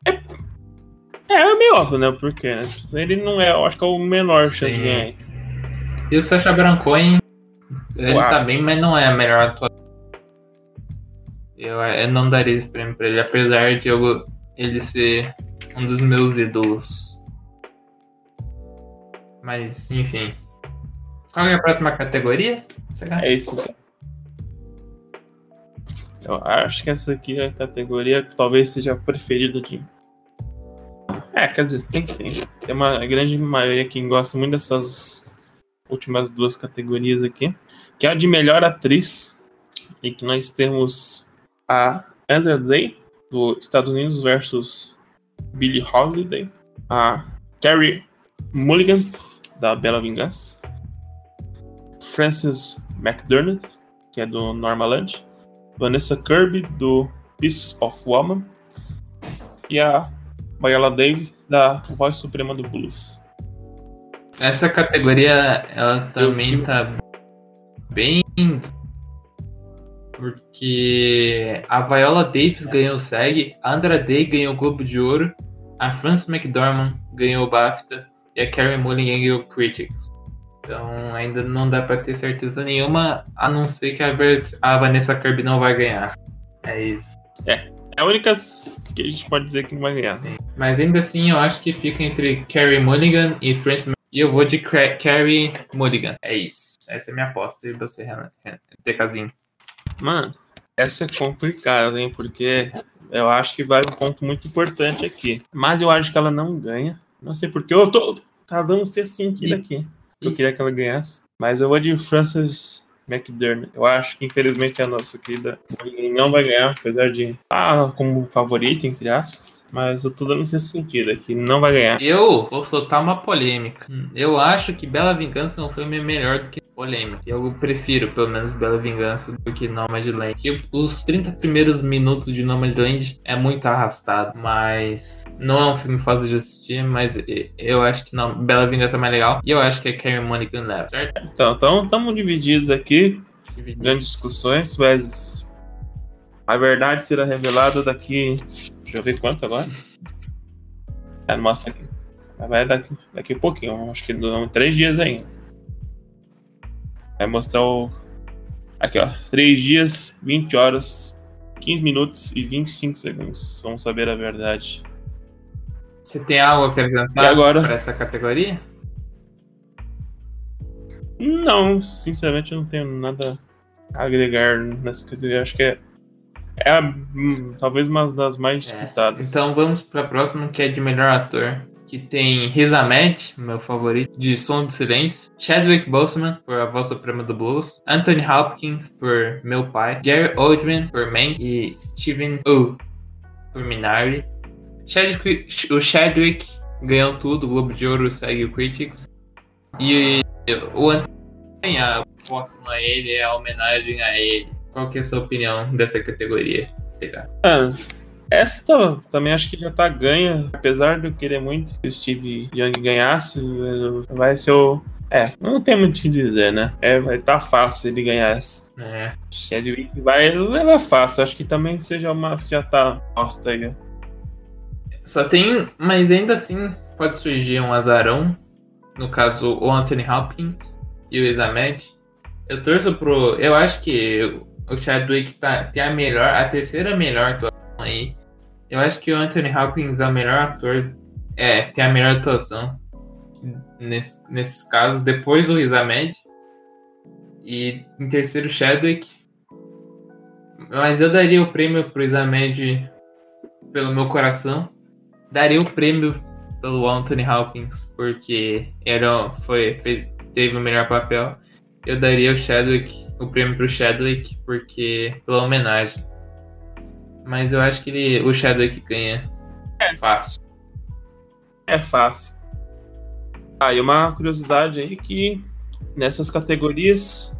é, é meio óbvio, né? Porque ele não é, eu acho que é o menor chance de ganhar. E o Sacha Baron Cohen, ele Uau. tá bem, mas não é a melhor atuação. Eu, eu não daria esse prêmio pra ele, apesar de eu, ele ser um dos meus ídolos. Mas, enfim. Qual é a próxima categoria? É isso. Eu acho que essa aqui é a categoria que talvez seja a preferida de. É, quer dizer, tem sim. Tem uma grande maioria que gosta muito dessas últimas duas categorias aqui. Que é a de melhor atriz. E que nós temos a Andrea Day, do Estados Unidos, versus Billie Holiday. A Carrie Mulligan, da Bela Vingança. Frances McDermott, que é do Normaland. Vanessa Kirby, do Piece of Woman, e a Viola Davis, da Voz Suprema do Blues. Essa categoria, ela também Eu... tá bem. Porque a Viola Davis ganhou o SEG, a Andra Day ganhou o Globo de Ouro, a Frances McDormand ganhou o BAFTA e a Carrie Mulligan ganhou o Critics. Então ainda não dá para ter certeza nenhuma, a não ser que a, a Vanessa Kirby não vai ganhar. É isso. É. É a única que a gente pode dizer que não vai ganhar. Sim. Mas ainda assim, eu acho que fica entre Carrie Mulligan e Frances e eu vou de Carrie Mulligan. É isso. Essa é a minha aposta. E você, TKzinho. Mano, essa é complicada, hein? Porque eu acho que vai um ponto muito importante aqui. Mas eu acho que ela não ganha. Não sei porque eu tô. Tá dando C5 aqui eu queria que ela ganhasse. Mas eu vou de Frances McDermott. Eu acho que, infelizmente, a nossa querida não vai ganhar, apesar de ah, como favorita, entre aspas. Mas eu tô dando esse sentido aqui, não vai ganhar. Eu vou soltar uma polêmica. Eu acho que Bela Vingança é um filme melhor do que polêmica. Eu prefiro, pelo menos, Bela Vingança do que Nomadland. Que os 30 primeiros minutos de Nomadland é muito arrastado, mas não é um filme fácil de assistir, mas eu acho que não, Bela Vingança é mais legal. E eu acho que é Carrie Mulligan leva, certo? Então, estamos então, divididos aqui. Divididos. Grandes discussões, mas a verdade será revelada daqui. Deixa eu ver quanto agora. É, mostra aqui. Vai daqui, daqui a pouquinho, acho que dão três dias ainda. Vai mostrar o. Aqui, ó. 3 dias, 20 horas, 15 minutos e 25 segundos. Vamos saber a verdade. Você tem algo a acrescentar agora... para essa categoria? Não, sinceramente eu não tenho nada a agregar nessa categoria. Acho que é, é hum, talvez uma das mais disputadas. É. Então vamos para a próxima, que é de melhor ator que tem Riz Ahmed, meu favorito, de Som do Silêncio, Chadwick Boseman, por A Voz Suprema do Blues, Anthony Hopkins, por Meu Pai, Gary Oldman, por Man, e Steven Oh, por Minari. Chadwick, o Chadwick ganhou tudo, o Globo de Ouro segue o Critics. E o Anthony, a próxima a ele é a homenagem a ele. Qual que é a sua opinião dessa categoria, TK? Ah, essa tá, também acho que já tá ganha. Apesar de eu querer muito que o Steve Young ganhasse, vai ser o. É, não tem muito o que dizer, né? É, vai tá fácil ele ganhar essa. É. Chadwick vai levar fácil. Acho que também seja uma que já tá posta aí. Só tem. Mas ainda assim pode surgir um azarão. No caso, o Anthony Hopkins e o Examed. Eu torço pro. Eu acho que o Chadwick tá, tem a melhor, a terceira melhor atuação aí. Eu acho que o Anthony Hopkins é o melhor ator, é, tem a melhor atuação nesse, nesses casos, depois do Riz Ahmed. E em terceiro, Chadwick. Mas eu daria o prêmio pro Riz Ahmed pelo meu coração. Daria o prêmio pelo Anthony Hopkins, porque era, foi, foi, teve o melhor papel. Eu daria o Chadwick, o prêmio pro Chadwick, porque pela homenagem. Mas eu acho que ele, o que ganha. É fácil. É fácil. Ah, e uma curiosidade aí que nessas categorias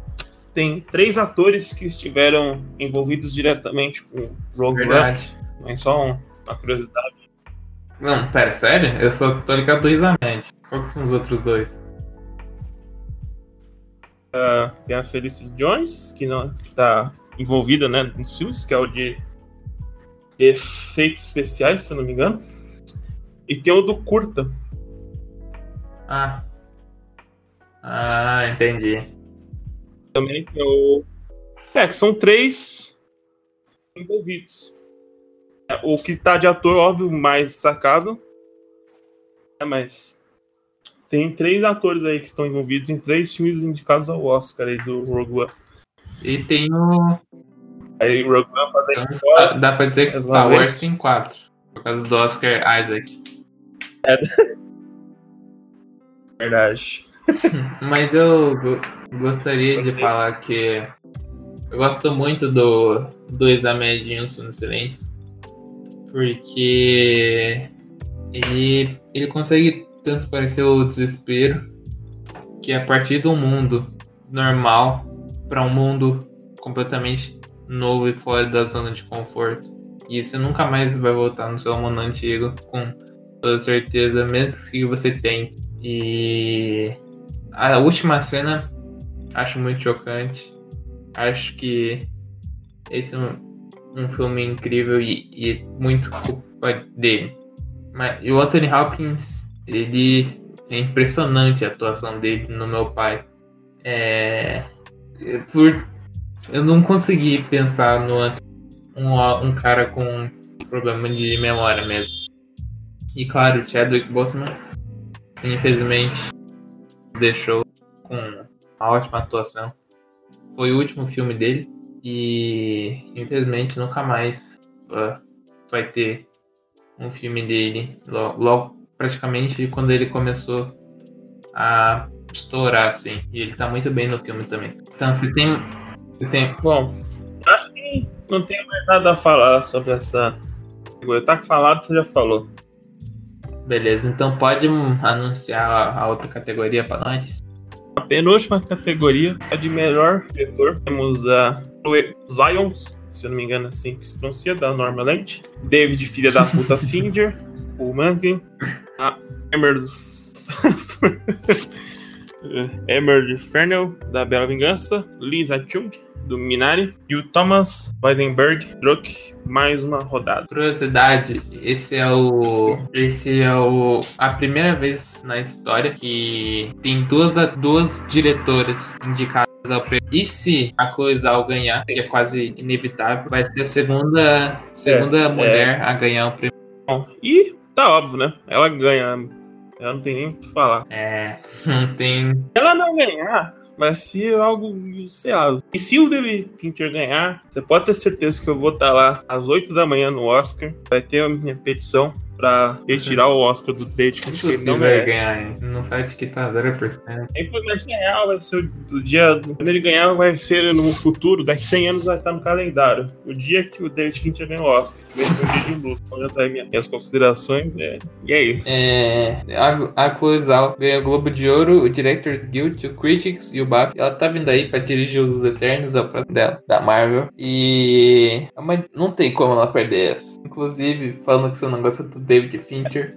tem três atores que estiveram envolvidos diretamente com Rogue Verdade. One. É só um- uma curiosidade. Não, pera, sério? Eu só tô ligado do Isamente. Qual que são os outros dois? Ah, tem a Felicity Jones, que não que tá envolvida né, nos filmes, que é o de efeitos especiais, se eu não me engano. E tem o do curta. Ah. Ah, entendi. Também tem o. É, que são três envolvidos. É, O que tá de ator, óbvio, mais sacado. É, mas. Tem três atores aí que estão envolvidos em três filmes indicados ao Oscar aí do Rogue One. E tem o. Aí Rogue One fazendo Então, história. dá pra dizer que Star Wars tem quatro. Por causa do Oscar Isaac. Verdade. Mas eu go- gostaria de falar que eu gosto muito do, do Exame de Um no Silêncio. Porque ele, ele consegue transparecer o desespero que é a partir do mundo normal para um mundo completamente novo e fora da zona de conforto. E você nunca mais vai voltar no seu mundo antigo com toda certeza, mesmo que você tente. E a última cena acho muito chocante. Acho que esse é um, um filme incrível e, e muito culpa dele. Mas, e o Anthony Hopkins, ele é impressionante a atuação dele no meu pai. É, por eu não consegui pensar no um, um cara com problema de memória mesmo. E claro, o Chadwick Boseman, infelizmente, deixou com uma ótima atuação. Foi o último filme dele e infelizmente nunca mais uh, vai ter um filme dele. Logo, logo, praticamente quando ele começou a estourar, assim. E ele tá muito bem no filme também. Então você tem. Você tem. Bom, acho que não tenho mais nada a falar sobre essa. Tá falado, você já falou. Beleza, então pode anunciar a, a outra categoria pra nós? A penúltima categoria é de melhor diretor. Temos a Chloe Zion, se eu não me engano, é assim que se pronuncia, da Norma Land. David, filha da puta Finger. O Mankin. A Emerald. Emerald Fernell, da Bela Vingança. Lisa Chung, do Minari. E o Thomas Weidenberg, Druck, mais uma rodada. Curiosidade, esse é o. Esse é o. A primeira vez na história que tem duas, duas diretoras indicadas ao prêmio. E se a coisa ao ganhar, que é quase inevitável, vai ser a segunda, segunda mulher a ganhar o prêmio. Bom, e tá óbvio, né? Ela ganha. Ela não tem nem o que falar. É. Não tem. ela não ganhar, vai ser algo, sei lá. E se o David Fincher ganhar, você pode ter certeza que eu vou estar lá às 8 da manhã no Oscar. Vai ter a minha petição pra retirar o Oscar do David Fincher. que não vai ganhar, hein? No site que tá 0%. É Vai ser real, vai ser o dia. Quando ele ganhar, vai ser no futuro, daqui 100 anos vai estar no calendário. O dia que o David Fincher ganhou o Oscar, vai ser um dia de luto. Então já tá aí minha- minhas considerações, né? E é isso. É, a, a Cloizal ganhou o Globo de Ouro, o Directors Guild, o Critics e o BAFTA. Ela tá vindo aí pra dirigir os Eternos, é o próximo dela, da Marvel. E é não tem como ela perder essa. Inclusive, falando que você não gosta do David Fincher,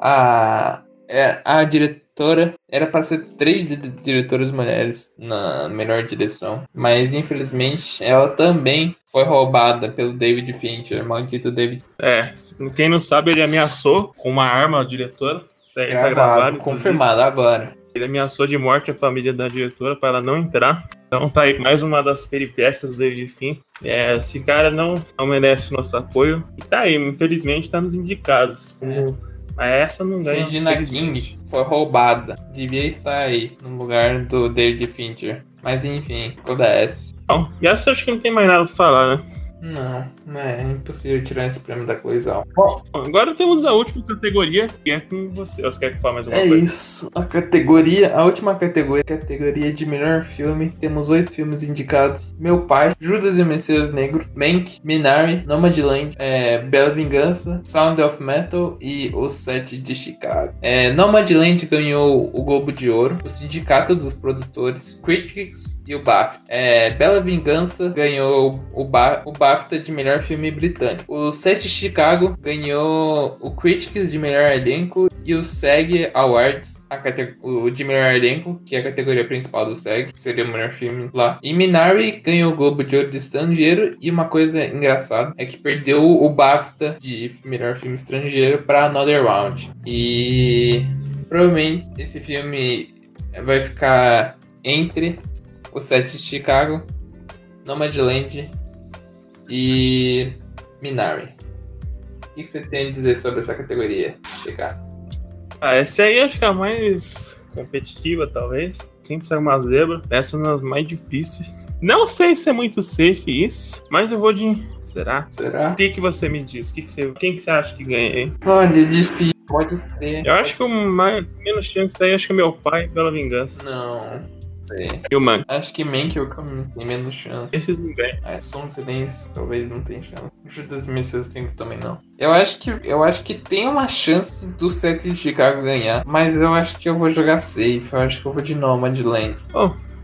a, é, a diretora era para ser três di- diretoras mulheres na melhor direção. Mas infelizmente ela também foi roubada pelo David Fincher, maldito David É, quem não sabe, ele ameaçou com uma arma a diretora. Tá, Gravado, gravado, confirmado agora. Ele ameaçou de morte a família da diretora para ela não entrar. Então tá aí mais uma das peripécias do David Fim. É, esse cara não, não merece nosso apoio. E tá aí, infelizmente tá nos indicados. Como... Mas essa não ganha. Regina. King foi roubada. Devia estar aí, no lugar do David Fincher. Mas enfim, acontece. Bom, e essa eu acho que não tem mais nada pra falar, né? Não, não é, é impossível tirar esse prêmio da coisa. Bom, agora temos a última categoria, que é com você. Você quer que fale mais uma É coisa? isso, a categoria, a última categoria, categoria de melhor filme, temos oito filmes indicados. Meu Pai, Judas e Messias Negro, Mank, Minari, Nomadland, é, Bela Vingança, Sound of Metal e O Sete de Chicago. É, Nomadland ganhou o Globo de Ouro, o Sindicato dos Produtores, Critics e o BAFTA. É, Bela Vingança ganhou o, ba o BAFTA de melhor filme britânico. O Sete Chicago ganhou o Critics de melhor elenco e o SEG Awards, a o de melhor elenco, que é a categoria principal do SEG, que seria o melhor filme lá. E Minari ganhou o Globo de Ouro de estrangeiro e uma coisa engraçada é que perdeu o BAFTA de melhor filme estrangeiro para Another Round. E provavelmente esse filme vai ficar entre o Sete de Chicago, Nomadland e Minari. O que você tem a dizer sobre essa categoria, CK? Ah, essa aí acho que é a mais competitiva, talvez. Sempre sai uma zebra. Essa é uma das mais difíceis. Não sei se é muito safe isso, mas eu vou de. Será? Será? O que, que você me diz? Que que você... Quem que você acha que ganha, hein? Olha, é difícil. Pode ser. Eu acho que o mais... menos chance aí acho que é meu pai pela vingança. Não. Sei. E o Mank. Acho que Mank é o que tem menos chance. Esses não. É, Som de Silêncio talvez não tenha chance. Judas e Messias tem também não. Eu acho que eu acho que tem uma chance do Sete de Chicago ganhar, mas eu acho que eu vou jogar safe. Eu acho que eu vou de Nomadland.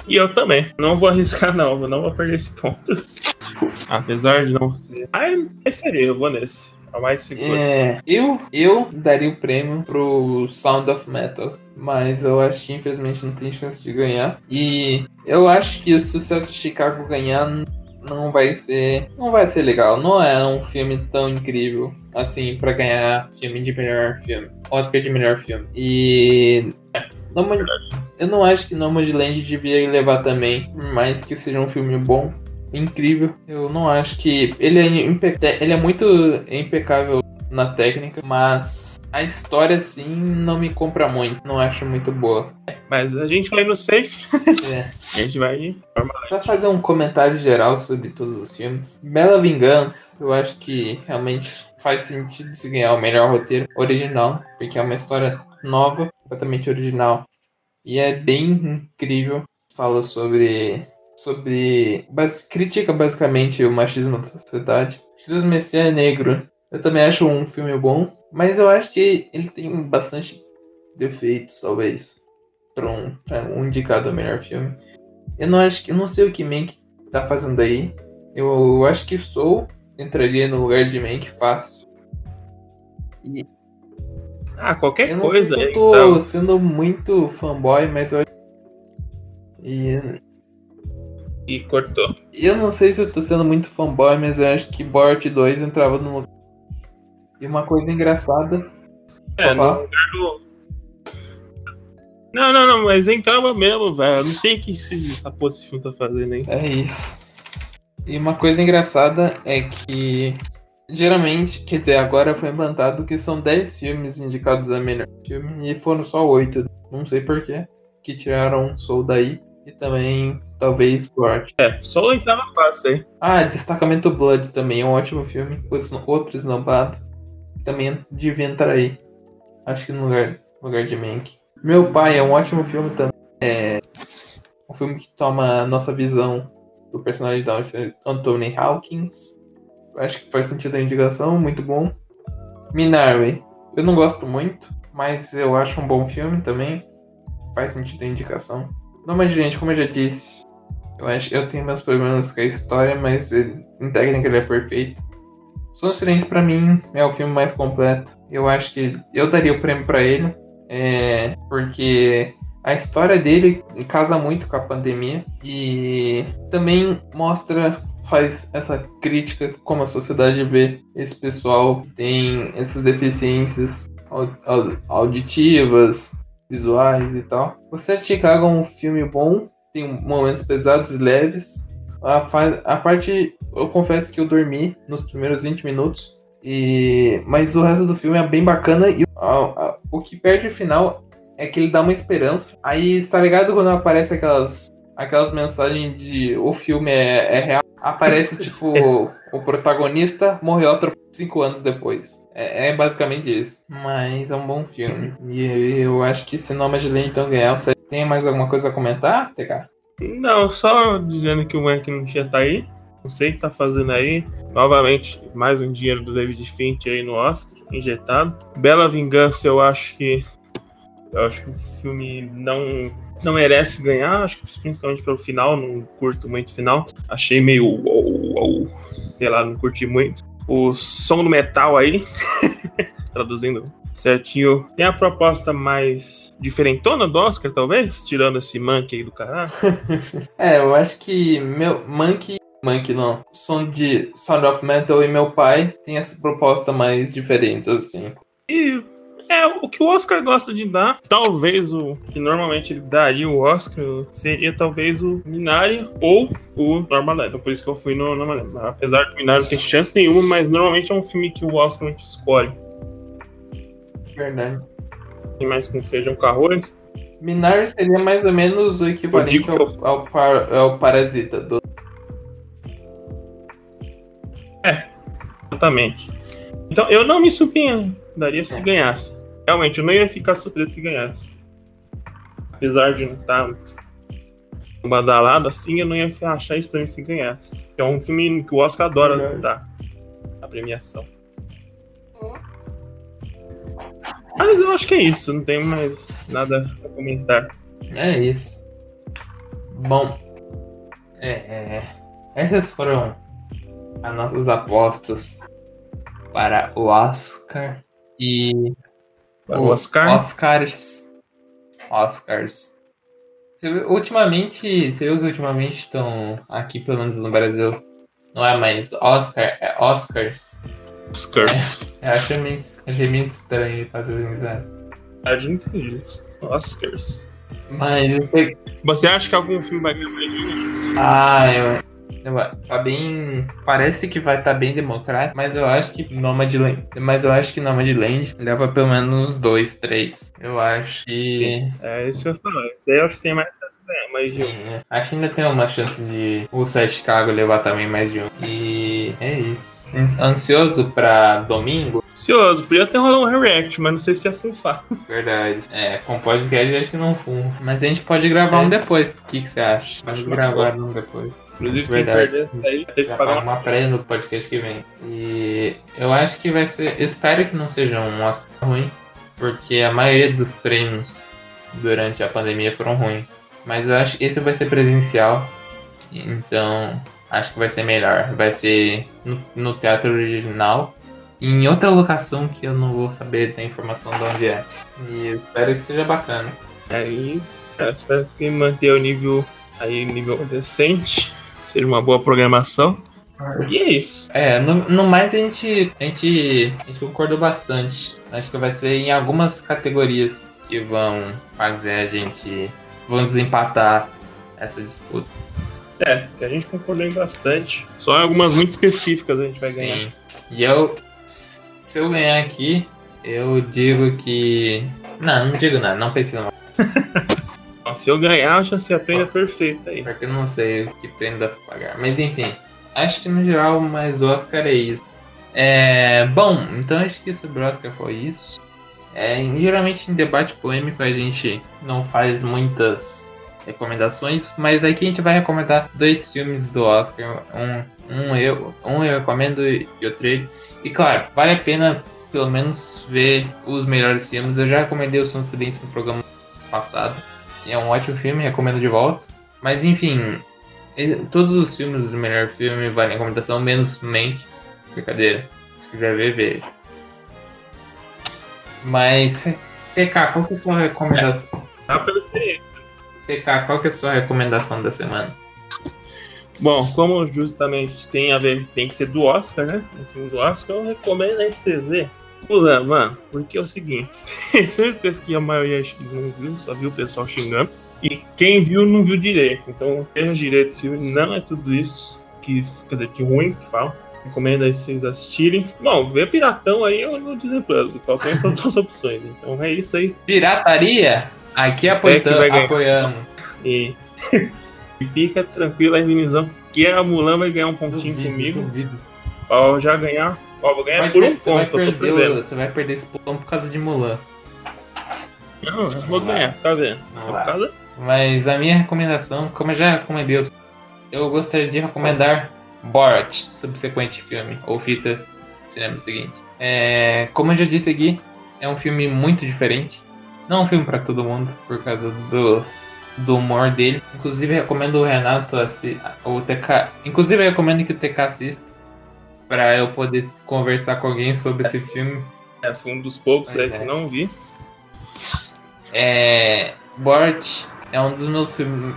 E eu também. Não vou arriscar, não. Eu não vou perder esse ponto. Apesar de não ser. Ah, esse seria, eu vou nesse. É o mais seguro. É, eu, eu daria o prêmio pro Sound of Metal, mas eu acho que infelizmente não tem chance de ganhar. E eu acho que se o Celtic Chicago ganhar, não vai ser, não vai ser legal. Não é um filme tão incrível assim pra ganhar filme de melhor filme, Oscar de melhor filme. E eu não acho que Nomadland devia levar também, mais que seja um filme bom incrível. Eu não acho que. Ele é, impe- ele é muito impecável na técnica, mas a história, assim, não me compra muito. Não acho muito boa. Mas a gente vai no safe. É. A gente vai. Pra fazer um comentário geral sobre todos os filmes, Bela Vingança, eu acho que realmente faz sentido se ganhar o melhor roteiro original, porque é uma história nova, completamente original. E é bem incrível. Fala sobre. Sobre. bas- critica basicamente o machismo da sociedade. Jesus Messias é Negro. Eu também acho um filme bom, mas eu acho que ele tem bastante defeitos, talvez, para um, pra um indicado ao melhor filme. Eu não acho que eu não sei o que Mank tá fazendo aí. Eu, eu acho que Soul entraria no lugar de Mank fácil. E Ah, qualquer eu não coisa sei se eu tô então. sendo muito fanboy, mas eu e E cortou. eu não sei se eu tô sendo muito fanboy, mas eu acho que Borat 2 entrava no lugar. E uma coisa engraçada. É, no lugar do. Não, não, não, mas entrava mesmo, velho. Eu não sei o que esse, essa porra desse filme tá fazendo aí. É isso. E uma coisa engraçada é que geralmente, quer dizer, agora foi implantado que são 10 filmes indicados a melhor filme e foram só 8. Não sei porquê. Que tiraram Soul daí e também talvez Borat. É, só entrava fácil aí. Ah, Destacamento Blood também é um ótimo filme. Outro esnobado também devia entrar aí. Acho que no lugar, lugar de Mank. Meu Pai é um ótimo filme também. É um filme que toma a nossa visão do personagem da Anthony Hawkins. Acho que faz sentido a indicação, muito bom. Minari, eu não gosto muito, mas eu acho um bom filme também. Faz sentido a indicação. Não, mas gente, como eu já disse, eu acho eu tenho meus problemas com a história, mas em técnica ele é perfeito. Som Silêncio pra mim é o filme mais completo. Eu acho que eu daria o prêmio pra ele, é, porque a história dele casa muito com a pandemia e também mostra faz essa crítica como a sociedade vê esse pessoal tem essas deficiências au- au- auditivas, visuais e tal. O Sete Chicago é um filme bom, tem momentos pesados e leves. A, fa- a parte, eu confesso que eu dormi nos primeiros 20 minutos. E, mas o resto do filme é bem bacana e a- a- o que perde o final é que ele dá uma esperança. Aí, tá ligado quando aparece aquelas, aquelas mensagens de o filme é, é real? Aparece, tipo, o protagonista morreu cinco anos depois. É, é, basicamente isso. Mas é um bom filme. E eu acho que se Nomadland então ganhar, você tem mais alguma coisa a comentar, TK? Não, só dizendo que o Mank não tinha tá aí. Não sei o que tá fazendo aí. Novamente, mais um dinheiro do David Fincher aí no Oscar, injetado. Bela Vingança, eu acho que. Eu acho que o filme não, não merece ganhar, acho que principalmente pelo final, não curto muito o final. Achei meio. Ou, ou, sei lá, não curti muito. O som do metal aí, traduzindo certinho. Tem a proposta mais diferentona do Oscar, talvez? Tirando esse Monkey aí do caralho. é, eu acho que meu Monkey. Monkey não. Som de Sound of Metal e meu pai tem essa proposta mais diferente, assim. E é o que o Oscar gosta de dar. Talvez o que normalmente ele daria o Oscar seria talvez o Minari ou o Normal Então por isso que eu fui no Normal Apesar do Minari não ter chance nenhuma, mas normalmente é um filme que o Oscar não escolhe. Verdade. Tem mais com feijão com arroz. Minari seria mais ou menos o equivalente ao, eu... ao, par, ao Parasita do. É, exatamente. Então eu não me surpreenderia se é. ganhasse. Realmente, eu não ia ficar surpreso se ganhasse. Apesar de não estar badalado assim, eu não ia achar estranho se ganhasse. É um filme que o Oscar adora dar a premiação. Mas eu acho que é isso, não tenho mais nada a comentar. É isso. Bom, é, é, essas foram as nossas apostas para o Oscar e para o Oscar. Oscars. Oscars. ultimamente, você viu que ultimamente estão aqui, pelo menos no Brasil, não é mais Oscar, é Oscars. Oscars. É, eu achei meio, achei meio estranho fazer isso. Ah, não entendi. Oscars. Mas Você acha que algum filme vai ganhar mais dinheiro? Ah, eu, Tá bem. Parece que vai estar tá bem democrático, mas eu acho que Nomadland. Mas eu acho que Nomadland leva pelo menos dois, três. Eu acho que. É isso que eu falo. Isso aí eu acho que tem mais chance de ganhar, mais de um. É. Acho que ainda tem uma chance de o Sete Chicago levar também mais de um. E é isso. Ansioso pra domingo? Ansioso, podia ter rolado um react, mas não sei se ia funfar. Verdade. É, com podcast acho que não funfa. Mas a gente pode gravar é um depois. O que, que você acha? Pode gravar um depois. Inclusive, Verdade. quem perder aí vai ter que pagar uma pré no podcast que vem. E eu acho que vai ser. Espero que não seja um Oscar ruim, porque a maioria dos prêmios durante a pandemia foram ruins. Mas eu acho que esse vai ser presencial, então acho que vai ser melhor. Vai ser no, no teatro original, em outra locação que eu não vou saber da informação de onde é. E espero que seja bacana. Aí, eu espero que mantenha o nível aí nível decente seja uma boa programação. E é isso. É, no, no, mais a gente, a, gente, a gente concordou bastante. Acho que vai ser em algumas categorias que vão fazer a gente. vão desempatar essa disputa. É, que a gente concordou em bastante. Só em algumas muito específicas a gente vai Sim. ganhar. E eu. Se eu ganhar aqui, eu digo que. Não, não digo nada, não se eu ganhar, já se aprenda perfeita aí. Porque eu não sei que prenda pagar. Mas enfim, acho que no geral mais Oscar é isso. É, bom, então acho que sobre Oscar foi isso. É, geralmente em debate polêmico a gente não faz muitas recomendações, mas aqui a gente vai recomendar dois filmes do Oscar. Um, um, eu, um eu recomendo e outro ele. E claro, vale a pena pelo menos ver os melhores filmes. Eu já recomendei o Som Silêncio no programa passado. É um ótimo filme, recomendo de volta. Mas enfim, todos os filmes do melhor filme valem a recomendação, menos Mank. Brincadeira. Se quiser ver, veja. Mas, TK, qual que é a sua recomendação? É, tá pela experiência. TK, qual que é a sua recomendação da semana? Bom, como justamente tem a ver, tem que ser do Oscar, né? O filme do Oscar, eu recomendo aí pra vocês verem. Pulando, mano, porque é o seguinte: certeza que a maioria não viu, só viu o pessoal xingando. E quem viu, não viu direito. Então, veja direito, filme não é tudo isso que, quer dizer, que ruim que fala. Recomendo aí vocês assistirem. Bom, ver Piratão aí eu no Disney Plus, só tem essas duas opções. Então é isso aí. Pirataria? Aqui apoiamos. E E fica tranquilo aí, Vinizão, que a Mulan vai ganhar um pontinho Duvido, comigo. duvido. Pra eu já ganhar. Ó, vou ganhar Vai por um você, vai ponto, tô perder, você vai perder esse ponto por causa de Mulan. Não, eu vou ganhar, fica vendo. Por causa Mas a minha recomendação, como eu já recomendei, eu gostaria de recomendar Borat, subsequente filme, ou fita do cinema seguinte. É, como eu já disse aqui, é um filme muito diferente. Não é um filme para todo mundo, por causa do, do humor dele. Inclusive, recomendo o Renato, assi- o TK, inclusive, eu recomendo que o TK assista, para eu poder conversar com alguém sobre esse filme. é, foi um dos poucos aí é. que não vi. É, Borat é um dos meus filmes.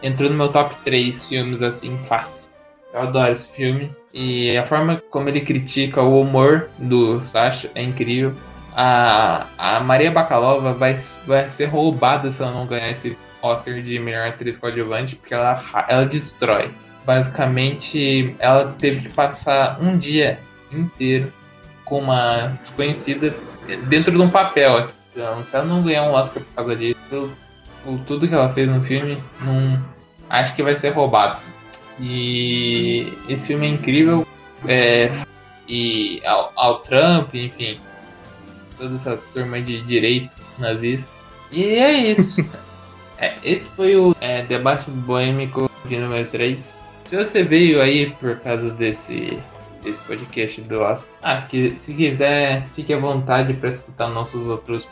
Entrou no meu top 3 filmes assim, fácil. Eu adoro esse filme. E a forma como ele critica o humor do Sasha é incrível. A, a Maria Bakalova vai, vai ser roubada se ela não ganhar esse Oscar de melhor atriz coadjuvante, porque ela, ela destrói. Basicamente, ela teve que passar um dia inteiro com uma desconhecida dentro de um papel. Assim. Então, se ela não ganhar um Oscar por causa disso, por tudo que ela fez no filme, não acho que vai ser roubado. E esse filme é incrível. É, e ao, ao Trump, enfim, toda essa turma de direito nazista. E é isso. É, esse foi o é, debate boêmico de número 3. Se você veio aí por causa desse, desse podcast do Oscar, ah, se, se quiser, fique à vontade para escutar nossos outros,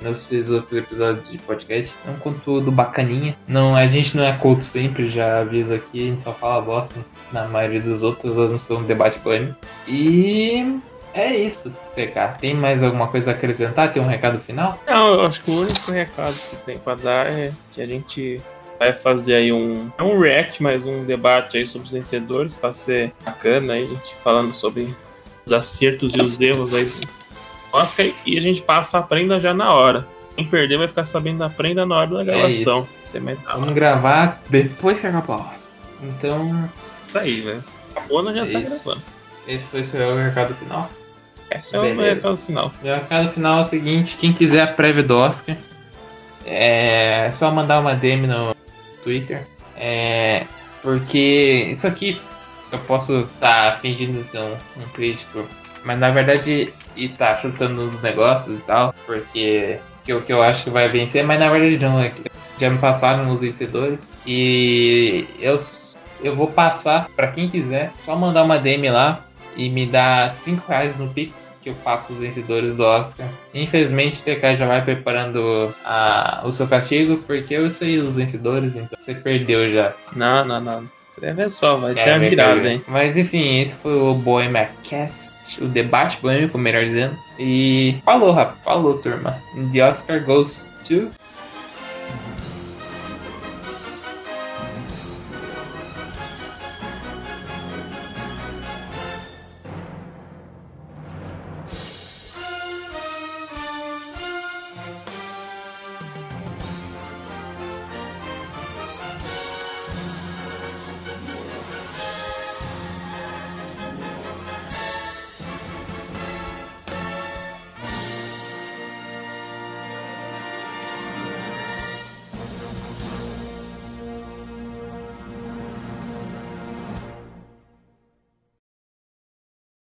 nossos outros episódios de podcast. É um conteúdo bacaninha. Não, a gente não é culto sempre, já aviso aqui, a gente só fala bosta na maioria dos outros, não são debate boêmico. E é isso, TK. Tem mais alguma coisa a acrescentar? Tem um recado final? Não, eu acho que o único recado que tem pra dar é que a gente vai fazer aí um. Não um react, mas um debate aí sobre os vencedores, pra ser bacana aí, a gente falando sobre os acertos e os erros aí do Oscar e a gente passa a prenda já na hora. Quem perder vai ficar sabendo da prenda na hora da gravação. isso. Você Vamos gravar depois que acabar o Oscar. Então, isso aí, velho. A Bona já tá gravando. esse, esse foi o seu recado final. Esse é o meu Beleza. recado final. O recado final é o seguinte: quem quiser a prévia do Oscar, é só mandar uma DM no Twitter. É, porque isso aqui eu posso estar fingindo ser um, um crítico, mas na verdade e tá chutando uns negócios e tal, porque que eu, que eu acho que vai vencer, mas na verdade não. é Já me passaram os vencedores e eu, eu vou passar pra quem quiser, só mandar uma DM lá e me dá 5 reais no Pix que eu passo os vencedores do Oscar. Infelizmente, o TK já vai preparando a, o seu castigo, porque eu sei os vencedores, então você perdeu já. Não, não, não. Você deve ver só, vai É, ter a vai virada, perder. hein? Mas enfim, esse foi o Bohemian Cast, o debate boêmico, melhor dizendo. E falou, rapaz, falou, turma. The Oscar goes to